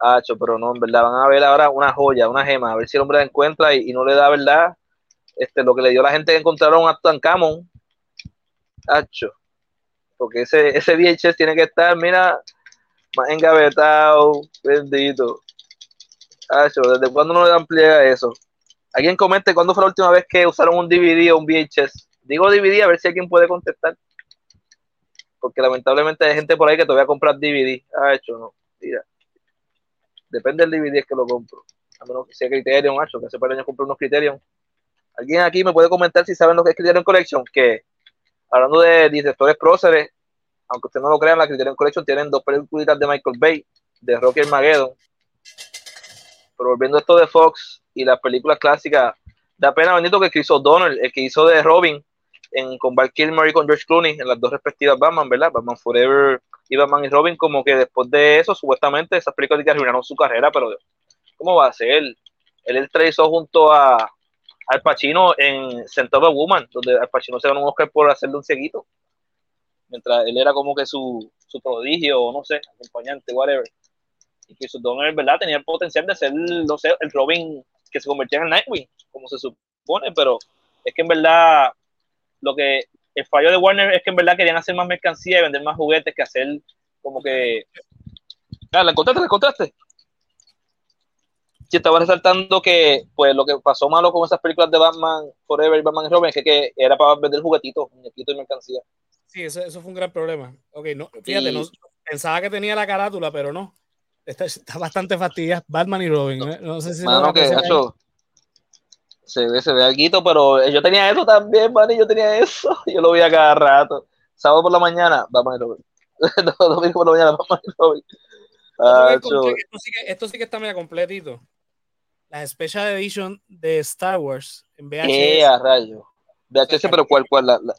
Hacho, pero no, en verdad, van a ver ahora una joya, una gema, a ver si el hombre la encuentra y, no le da, ¿verdad? Este, lo que le dio la gente que encontraron a Tutankamón. Hacho. Porque ese, ese VHS tiene que estar, mira, más engavetado, bendito. Hacho, ¿desde cuándo no le dan pliegue a eso? Alguien comente cuándo fue la última vez que usaron un DVD o un VHS. Digo DVD a ver si alguien puede contestar. Porque lamentablemente hay gente por ahí que todavía compra DVD. Ah, hecho, no. Mira. Depende del DVD es que lo compro. A menos que sea Criterion, hecho, que hace par años compré unos Criterion. Alguien aquí me puede comentar si saben lo que es Criterion Collection, que hablando de directores próceres, aunque usted no lo crea, la Criterion Collection tienen dos películas de Michael Bay, de Rocky Armageddon. Pero volviendo a esto de Fox y las películas clásicas, da pena bonito que Chris O'Donnell, el que hizo de Robin en, con Val Kilmer y con George Clooney en las dos respectivas Batman, ¿verdad? Batman Forever y Batman y Robin, como que después de eso, supuestamente esas películas arruinaron su carrera, pero ¿cómo va a ser? Él, él junto a Al Pacino en Sentado Woman, donde Al Pacino se ganó un Oscar por hacerle un cieguito mientras él era como que su, su prodigio, o no sé, acompañante, whatever. Y que su Donner, ¿verdad? Tenía el potencial de ser, no sé, el Robin que se convertía en Nightwing, como se supone, pero es que en verdad lo que el fallo de Warner es que en verdad querían hacer más mercancía y vender más juguetes que hacer como que ah, la encontraste, la encontraste sí estaba resaltando que pues lo que pasó malo con esas películas de Batman Forever y Batman y Robin es que, que era para vender juguetitos, muñequitos y mercancía Sí, eso, eso, fue un gran problema. Ok, no, fíjate, no, pensaba que tenía la carátula, pero no. Está, está bastante fastidiada. Batman y Robin. No, ¿eh? no sé si. Mano, que eso, se ve, se ve algo, pero yo tenía eso también, man, y yo tenía eso. Yo lo veía cada rato. Sábado por la mañana, Batman y Robin. Domingo por la mañana, Batman y Robin. Ah, esto, sí que, esto sí que está medio completito. La Special Edition de Star Wars en VHS. ¿Qué a rayo? VHS, pero ¿cuál? cuál la, la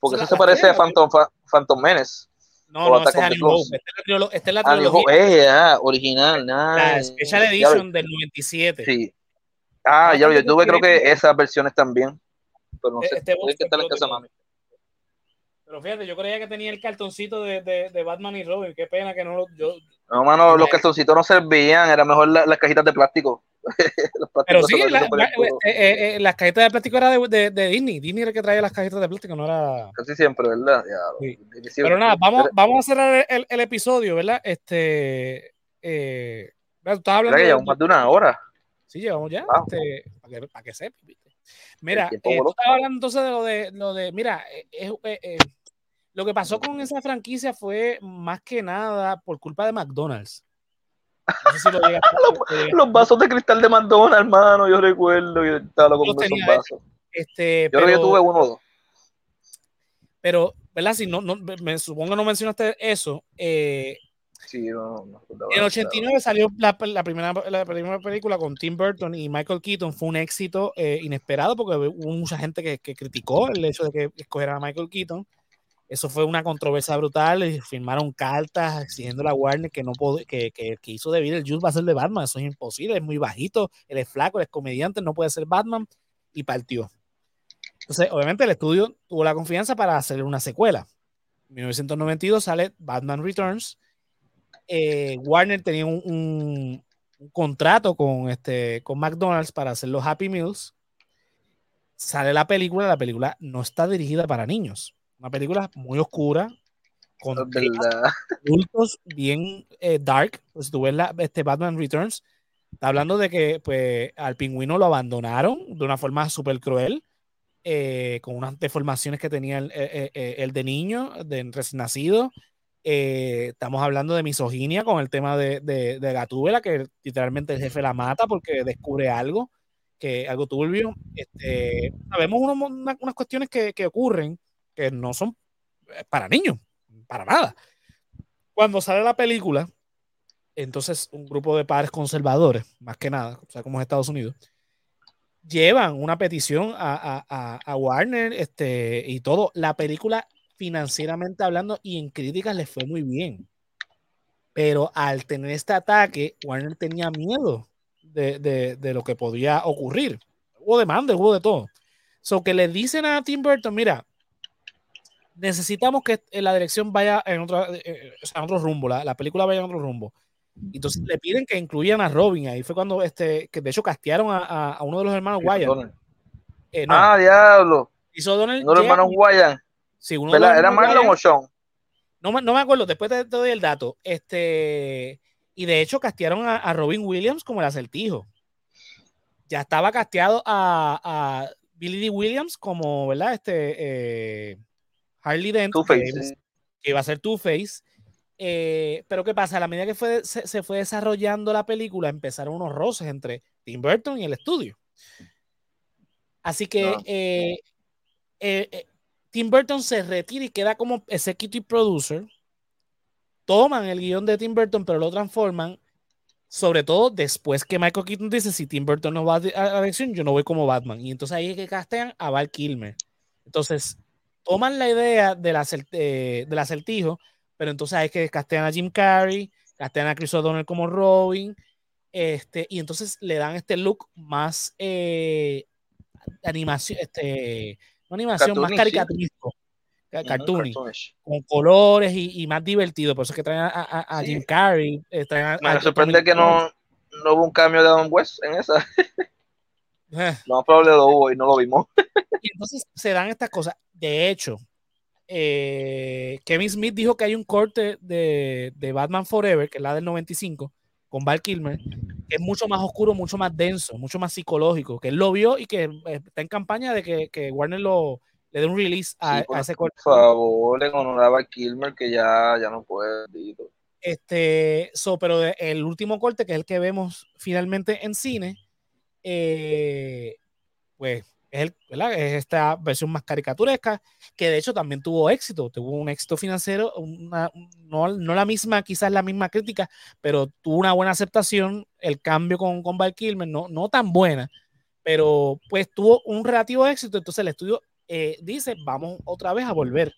porque eso se parece a Phantom, Phantom Menace. No, no, ese es Animal Esta es la trilogía. Eh, ah, original, La Special Edition del 97. Sí. Ah, ya, yo tuve creo que esas versiones también. Pero no sé, este qué tal en casa mami. Pero fíjate, yo creía que tenía el cartoncito de, de, de Batman y Robin. Qué pena que no lo. Yo, no, mano, los cartoncitos no servían, era mejor las cajitas de plástico. Pero sí, la, eh, eh, eh, las cajitas de plástico era de, de, Disney. Disney era el que traía las cajitas de plástico, no era. Casi siempre, ¿verdad? Pero nada, vamos, vamos a cerrar el, el episodio, ¿verdad? Este. Eh, ¿Estás hablando? Que llevamos más de una hora. Sí, llevamos ya. Este, para, que, para que Mira, eh, tú hablando entonces de lo de, lo de mira, lo que pasó con esa franquicia fue más que nada por culpa de McDonald's. los, vasos de cristal de McDonald's, hermano, yo recuerdo que estaba con esos vasos. Este, yo creo que tuve uno o dos. Pero, ¿verdad? Si no, no me supongo que no mencionaste eso. Eh, sí, no, en el 89 salió la, la, primera, la primera película con Tim Burton y Michael Keaton. Fue un éxito eh, inesperado porque hubo mucha gente que, que, criticó el hecho de que escogieran a Michael Keaton. Eso fue una controversia brutal. Firmaron cartas exigiendo a Warner que no que, que, que, hizo de el Jules va a ser de Batman. Eso es imposible, es muy bajito, él es flaco, él es comediante, no puede ser Batman. Y partió. Entonces, obviamente, el estudio tuvo la confianza para hacer una secuela. En 1992 sale Batman Returns. Eh, Warner tenía un, un, un, contrato con, este, con McDonald's para hacer los Happy Meals. Sale la película, la película no está dirigida para niños una película muy oscura, con adultos bien eh, dark. Pues si tú ves la, este Batman Returns, está hablando de que pues, al pingüino lo abandonaron de una forma súper cruel, eh, con unas deformaciones que tenía el, eh, el de niño, de recién nacido. estamos hablando de misoginia con el tema de, de, de Gatúbela, que literalmente el jefe la mata porque descubre algo, que algo turbio. Este, sabemos unas cuestiones que, que ocurren que no son eh, para niños, para nada. Cuando sale la película, entonces un grupo de padres conservadores, más que nada, o sea, como es Estados Unidos, llevan una petición a, a, a, Warner este, y todo. La película, financieramente hablando y en críticas, le fue muy bien. Pero al tener este ataque, Warner tenía miedo de, de, de lo que podía ocurrir. Hubo demanda, hubo de todo. So que le dicen a Tim Burton, mira, necesitamos que la dirección vaya en otro, eh, eh, en otro rumbo, la, la, película vaya en otro rumbo. Entonces le piden que incluyan a Robin. Ahí fue cuando, este, que de hecho castearon a, a uno de los hermanos Wyatt. Eh, no. Ah, diablo. Hizo Donald. Uno de los hermanos Wyatt. Sí, uno de ¿Era Marlon o Sean? No, no me acuerdo, después te, te, doy el dato. Este, y de hecho castearon a, a, Robin Williams como el acertijo. Ya estaba casteado a, a Billy D. Williams como, ¿verdad? Este, eh, Harley Dent, que, iba a ser Two-Face. Eh, pero ¿qué pasa? A la medida que fue, se, fue desarrollando la película, empezaron unos roces entre Tim Burton y el estudio. Así que eh, eh, Tim Burton se retira y queda como executive producer. Toman el guion de Tim Burton, pero lo transforman. Sobre todo después que Michael Keaton dice: Si Tim Burton no va a la dirección, yo no voy como Batman. Y entonces ahí es que castean a Val Kilmer. Entonces, toman la idea del, eh, del acertijo, pero entonces hay que castean a Jim Carrey, castean a Chris O'Donnell como Robin, este, y entonces le dan este look más eh, animación, este, animación más caricaturístico, con colores y, más divertido. Por eso es que traen a, Jim Carrey. Eh, Me sorprende que no, no, hubo un cambio de Don West en esa. no, probable lo hubo y no lo vimos. Y entonces se dan estas cosas. De hecho, eh, Kevin Smith dijo que hay un corte de, de, Batman Forever, que es la del 95, con Val Kilmer, que es mucho más oscuro, mucho más denso, mucho más psicológico, que él lo vio y que eh, está en campaña de que, que Warner lo, le dé un release a, ese corte. Por favor, le honoraba a Kilmer que ya, ya no puede. Este, so, pero el último corte, que es el que vemos finalmente en cine, eh, pues es, es, esta versión más caricaturesca, que de hecho también tuvo éxito, tuvo un éxito financiero, no, la misma, quizás la misma crítica, pero tuvo una buena aceptación, el cambio con, con Val Kilmer, no, no tan buena, pero pues tuvo un relativo éxito, entonces el estudio eh, dice, vamos otra vez a volver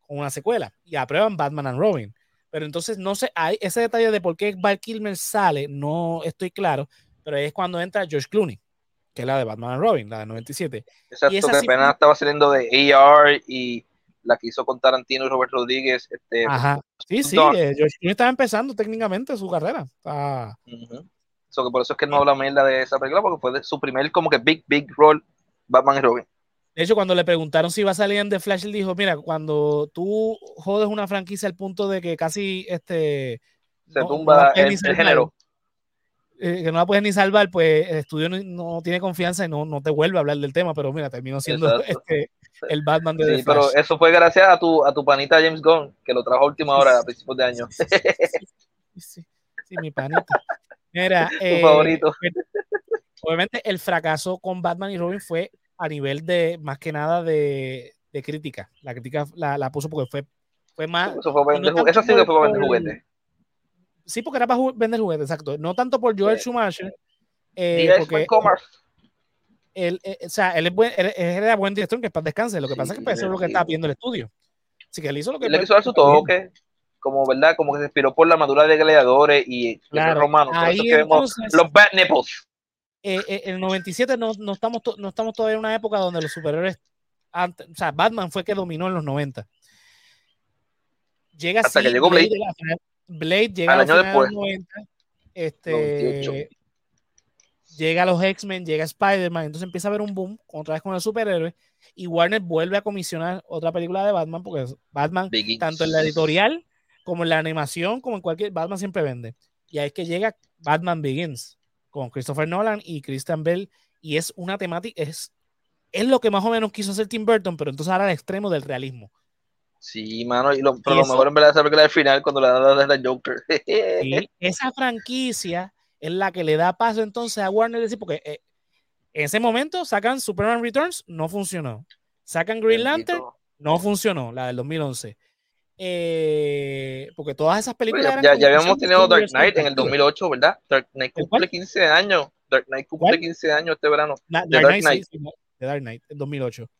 con una secuela, y aprueban Batman and Robin. Pero entonces no sé, hay ese detalle de por qué Val Kilmer sale, no estoy claro, pero es cuando entra George Clooney que es la de Batman and Robin, la de 97. Exacto, que apenas estaba saliendo de AR y la que hizo con Tarantino y Robert Rodríguez. Este, Ajá. Sí, sí, eh, George Clooney estaba empezando técnicamente su carrera. que por eso es que no habla mierda de esa película, porque fue su primer como que big, big role Batman y Robin. De hecho, cuando le preguntaron si iba a salir en The Flash, él dijo, mira, cuando tú jodes una franquicia al punto de que casi este... Se tumba el, género. Eh, que no la puedes ni salvar, pues el estudio no, tiene confianza y no, no, te vuelve a hablar del tema, pero mira, terminó siendo este, el Batman de Sí, pero eso fue gracias a tu, a tu panita James Gunn, que lo trajo a última hora, a principios de año. Sí, sí, mi panita. Mira, tu eh, favorito. Pues, obviamente el fracaso con Batman y Robin fue a nivel de, más que nada, de, de crítica. La crítica la, la, puso porque fue, fue más... Eso, fue eso sí que fue para vender juguetes Sí, porque era para vender juguetes, exacto. No tanto por Joel Schumacher. Eh, porque él, eh, o sea, él, es buen, él, era buen director, que es para descanse. Lo que pasa es que pues, eso es lo que estaba pidiendo el estudio. Así que él hizo lo que. Él le quiso dar su toque, como, ¿verdad? Como que se inspiró por la madura de gladiadores y claro, romanos. Por eso que vemos los bad nipples. Eh, eh, el 97 no, no, estamos no estamos todavía en una época donde los superhéroes. Antes, o sea, Batman fue que dominó en los 90. Llega Hasta que llegó Blade. Blade llega a los 90, este, llega a los X-Men, llega Spider-Man, entonces empieza a haber un boom otra vez con el superhéroe y Warner vuelve a comisionar otra película de Batman porque Batman, tanto en la editorial como en la animación, como en cualquier, Batman siempre vende. Y ahí es que llega Batman Begins con Christopher Nolan y Christian Bell y es una temática, es, es lo que más o menos quiso hacer Tim Burton, pero entonces ahora al extremo del realismo. Sí, mano, y lo, pero lo mejor en verdad es película del final cuando le dan la Joker. esa franquicia es la que le da paso entonces a Warner decir, porque eh, en ese momento sacan Superman Returns, no funcionó. Sacan Green Lantern, no funcionó, la del 2011. Eh, porque todas esas películas. Ya, ya, habíamos tenido Dark Knight en el 2008, ¿verdad? Dark Knight cumple 15 años. Dark Knight cumple 15 años este verano. Dark, Knight, de Dark Knight, en 2008.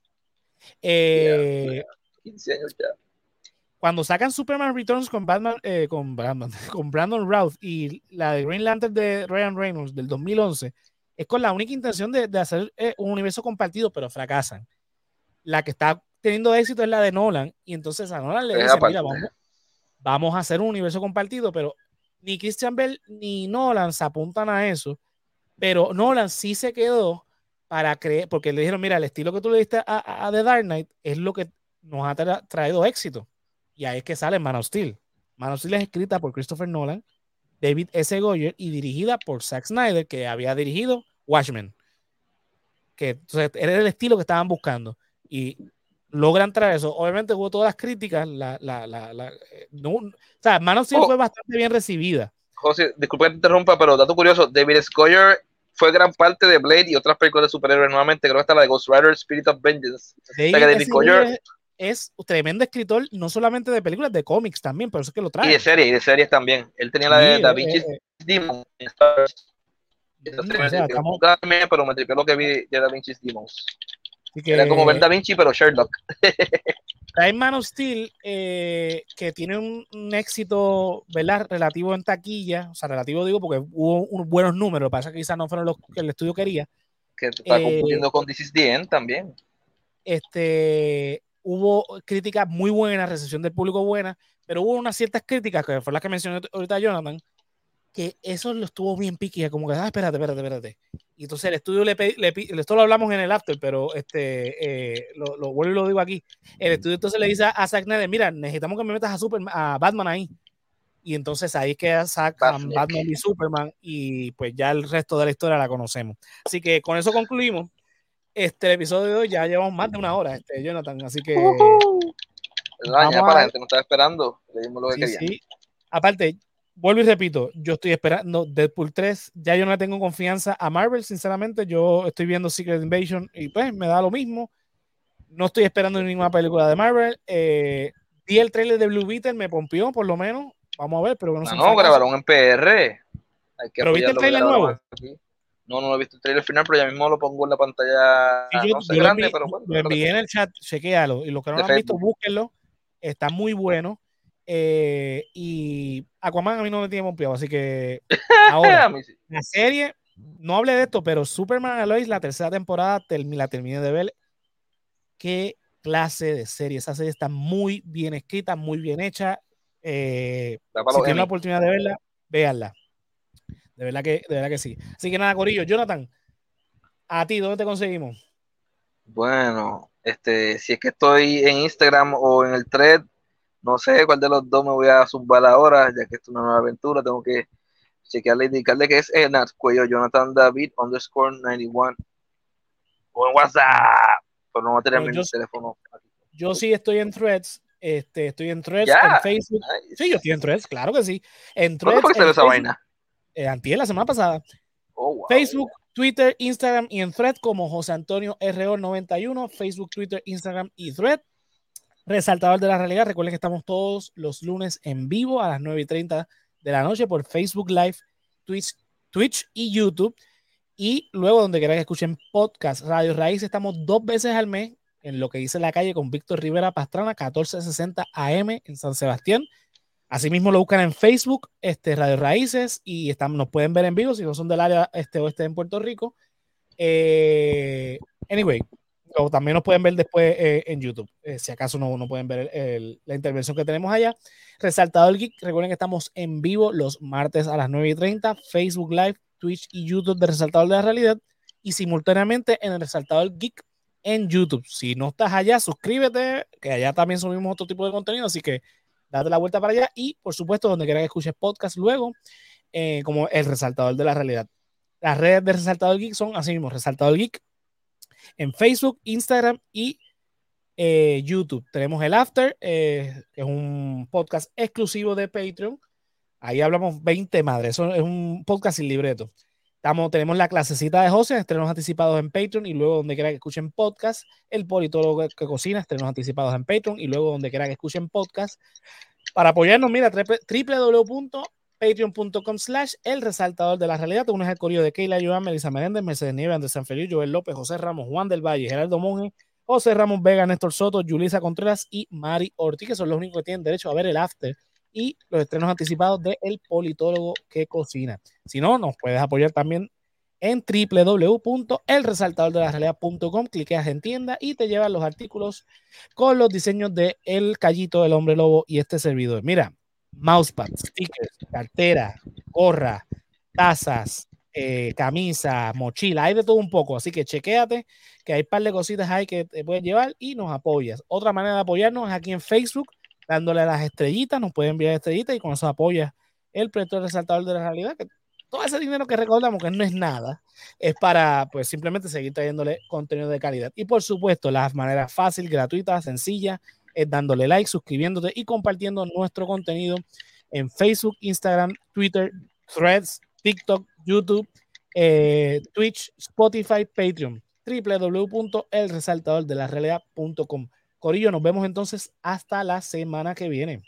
Eh, 15 años ya. Cuando sacan Superman Returns con Batman, eh, con, Batman, con Brandon Routh y la de Green Lantern de Ryan Reynolds del 2011, es con la única intención de, de hacer eh, un universo compartido, pero fracasan. La que está teniendo éxito es la de Nolan, y entonces a Nolan le dice, mira, vamos, vamos a hacer un universo compartido, pero ni Christian Bell ni Nolan se apuntan a eso, pero Nolan sí se quedó para creer, porque le dijeron, mira, el estilo que tú le diste a, a The Dark Knight es lo que nos ha traído éxito. Y ahí es que sale Man of Steel. Man of Steel es escrita por Christopher Nolan, David S. Goyer y dirigida por Zack Snyder, que había dirigido Watchmen. Que entonces, era el estilo que estaban buscando. Y logran traer eso. Obviamente hubo todas las críticas. La, la, la, eh, o sea, Man of Steel oh. fue bastante bien recibida. José, disculpa que te interrumpa, pero dato curioso, David S. Goyer fue gran parte de Blade y otras películas de superhéroes nuevamente. Creo que está la de Ghost Rider, Spirit of Vengeance. David, o sea, que David Goyer es un tremendo escritor, no solamente de películas, de cómics también, pero eso es que lo trae. Y de series, y de series también. Él tenía la de Da Vinci eh, Demon. pero me tripió lo que vi de Da Vinci Demons. Era como ver Da Vinci, pero Sherlock. Trae Man of Steel, eh, que tiene un, éxito, ¿verdad? Relativo en taquilla, o sea, relativo digo porque hubo unos buenos números, pasa que quizás no fueron los que el estudio quería. Que está eh, confundiendo con This is the End también. Este, hubo críticas muy buenas, recepción del público buena, pero hubo unas ciertas críticas, que fue las que mencionó ahorita Jonathan, que eso lo estuvo bien piqui, como que, ah, espérate, espérate, espérate. Y entonces el estudio le, le, esto lo hablamos en el after, pero este, eh, lo, lo, vuelvo y lo digo aquí. El estudio entonces le dice a Zack Snyder, mira, necesitamos que me metas a, Superman, a Batman ahí. Y entonces ahí queda Zack, Batman y Superman, y pues ya el resto de la historia la conocemos. Así que con eso concluimos. Este episodio de hoy ya llevamos más de una hora, este, Jonathan, así que... ya para la gente no estaba esperando, le dimos lo que sí, Sí. Aparte, vuelvo y repito, yo estoy esperando Deadpool 3, ya yo no le tengo confianza a Marvel, sinceramente, yo estoy viendo Secret Invasion y pues me da lo mismo. No estoy esperando ninguna película de Marvel. Eh, vi el trailer de Blue Beetle, me pompió por lo menos. Vamos a ver, pero no, sé. No, grabaron en PR. ¿Pero viste el trailer nuevo? No, no lo he visto el trailer final, pero ya mismo lo pongo en la pantalla. yo, no sé, grande, pero bueno, lo envié en el chat, chequealo. Y los que no lo han visto, búsquenlo. Está muy bueno. Eh, y Aquaman a mí no me tiene pompeado, así que ahora la serie, no hablé de esto, pero Superman Alois, la tercera temporada, la terminé de ver. Qué clase de serie. Esa serie está muy bien escrita, muy bien hecha. Eh, si tienen la oportunidad de verla, véanla. De verdad que, de verdad que sí. Así que nada, Corillo, Jonathan, a ti, ¿dónde te conseguimos? Bueno, este, si es que estoy en Instagram o en el thread, no sé cuál de los dos me voy a zumbar ahora, ya que esto es una nueva aventura, tengo que chequearle, indicarle que es Enat Cuello Jonathan David underscore 91 o en WhatsApp, pero no va a tener mi teléfono. Yo sí estoy en threads, este, estoy en threads, en Facebook. Sí, yo estoy en threads, claro que sí. En threads, ¿Cuándo fue esa vaina? Eh, antier, la semana pasada. Oh, Facebook, Twitter, Instagram y en thread como José Antonio RO91, Facebook, Twitter, Instagram y thread. Resaltador de la realidad, recuerden que estamos todos los lunes en vivo a las 9 y 30 de la noche por Facebook Live, Twitch, Twitch y YouTube. Y luego, donde quieran que escuchen podcast, Radio Raíz, estamos dos veces al mes en lo que dice la calle con Víctor Rivera Pastrana, 1460 AM en San Sebastián. Asimismo lo buscan en Facebook, este, Radio Raíces, y están, nos pueden ver en vivo si no son del área este oeste en Puerto Rico. Eh, anyway, o también nos pueden ver después eh, en YouTube, eh, si acaso no, no pueden ver la intervención que tenemos allá. Resaltador Geek, recuerden que estamos en vivo los martes a las 9 y 30, Facebook Live, Twitch y YouTube de Resaltador de la Realidad, y simultáneamente en el Resaltador Geek en YouTube. Si no estás allá, suscríbete, que allá también subimos otro tipo de contenido, así que date la vuelta para allá y, por supuesto, donde quieras que escuches podcast luego, eh, como el Resaltador de la Realidad. Las redes de Resaltador Geek son así mismo, Resaltador Geek en Facebook, Instagram y eh, YouTube. Tenemos el After, eh, que es un podcast exclusivo de Patreon. Ahí hablamos 20 madres. Es un podcast sin libreto. Estamos, tenemos la clasecita de José, estrenos anticipados en Patreon y luego donde quiera que escuchen podcast. El politólogo que cocina, estrenos anticipados en Patreon y luego donde quiera que escuchen podcast. Para apoyarnos, mira, www patreon.com slash el resaltador de la realidad. Te unes al correo de Keila Joan, Melissa Menéndez, Mercedes Nieves, Andrés Sanfeliu, Joel López, José Ramos, Juan del Valle, Gerardo Monge, José Ramos Vega, Néstor Soto, Yulisa Contreras y Mari Ortiz, que son los únicos que tienen derecho a ver el after y los estrenos anticipados de El Politólogo que Cocina. Si no, nos puedes apoyar también en www.elresaltadordelarealidad.com, cliqueas en tienda y te llevan los artículos con los diseños de El Callito, del Hombre Lobo y este servidor. Mira, mousepad, stickers, cartera, gorra, tazas, eh, camisa, mochila, hay de todo un poco. Así que chequéate que hay un par de cositas ahí que te puedes llevar y nos apoyas. Otra manera de apoyarnos es aquí en Facebook, dándole las estrellitas, nos pueden enviar estrellitas y con eso apoya el proyecto resaltador de la realidad. Que todo ese dinero que recordamos que no es nada, es para pues simplemente seguir trayéndole contenido de calidad. Y por supuesto, las maneras fácil, gratuitas, sencillas es dándole like, suscribiéndote y compartiendo nuestro contenido en Facebook, Instagram, Twitter, Threads, TikTok, YouTube, eh, Twitch, Spotify, Patreon, www.elresaltadordelarealidad.com. Corillo, nos vemos entonces hasta la semana que viene.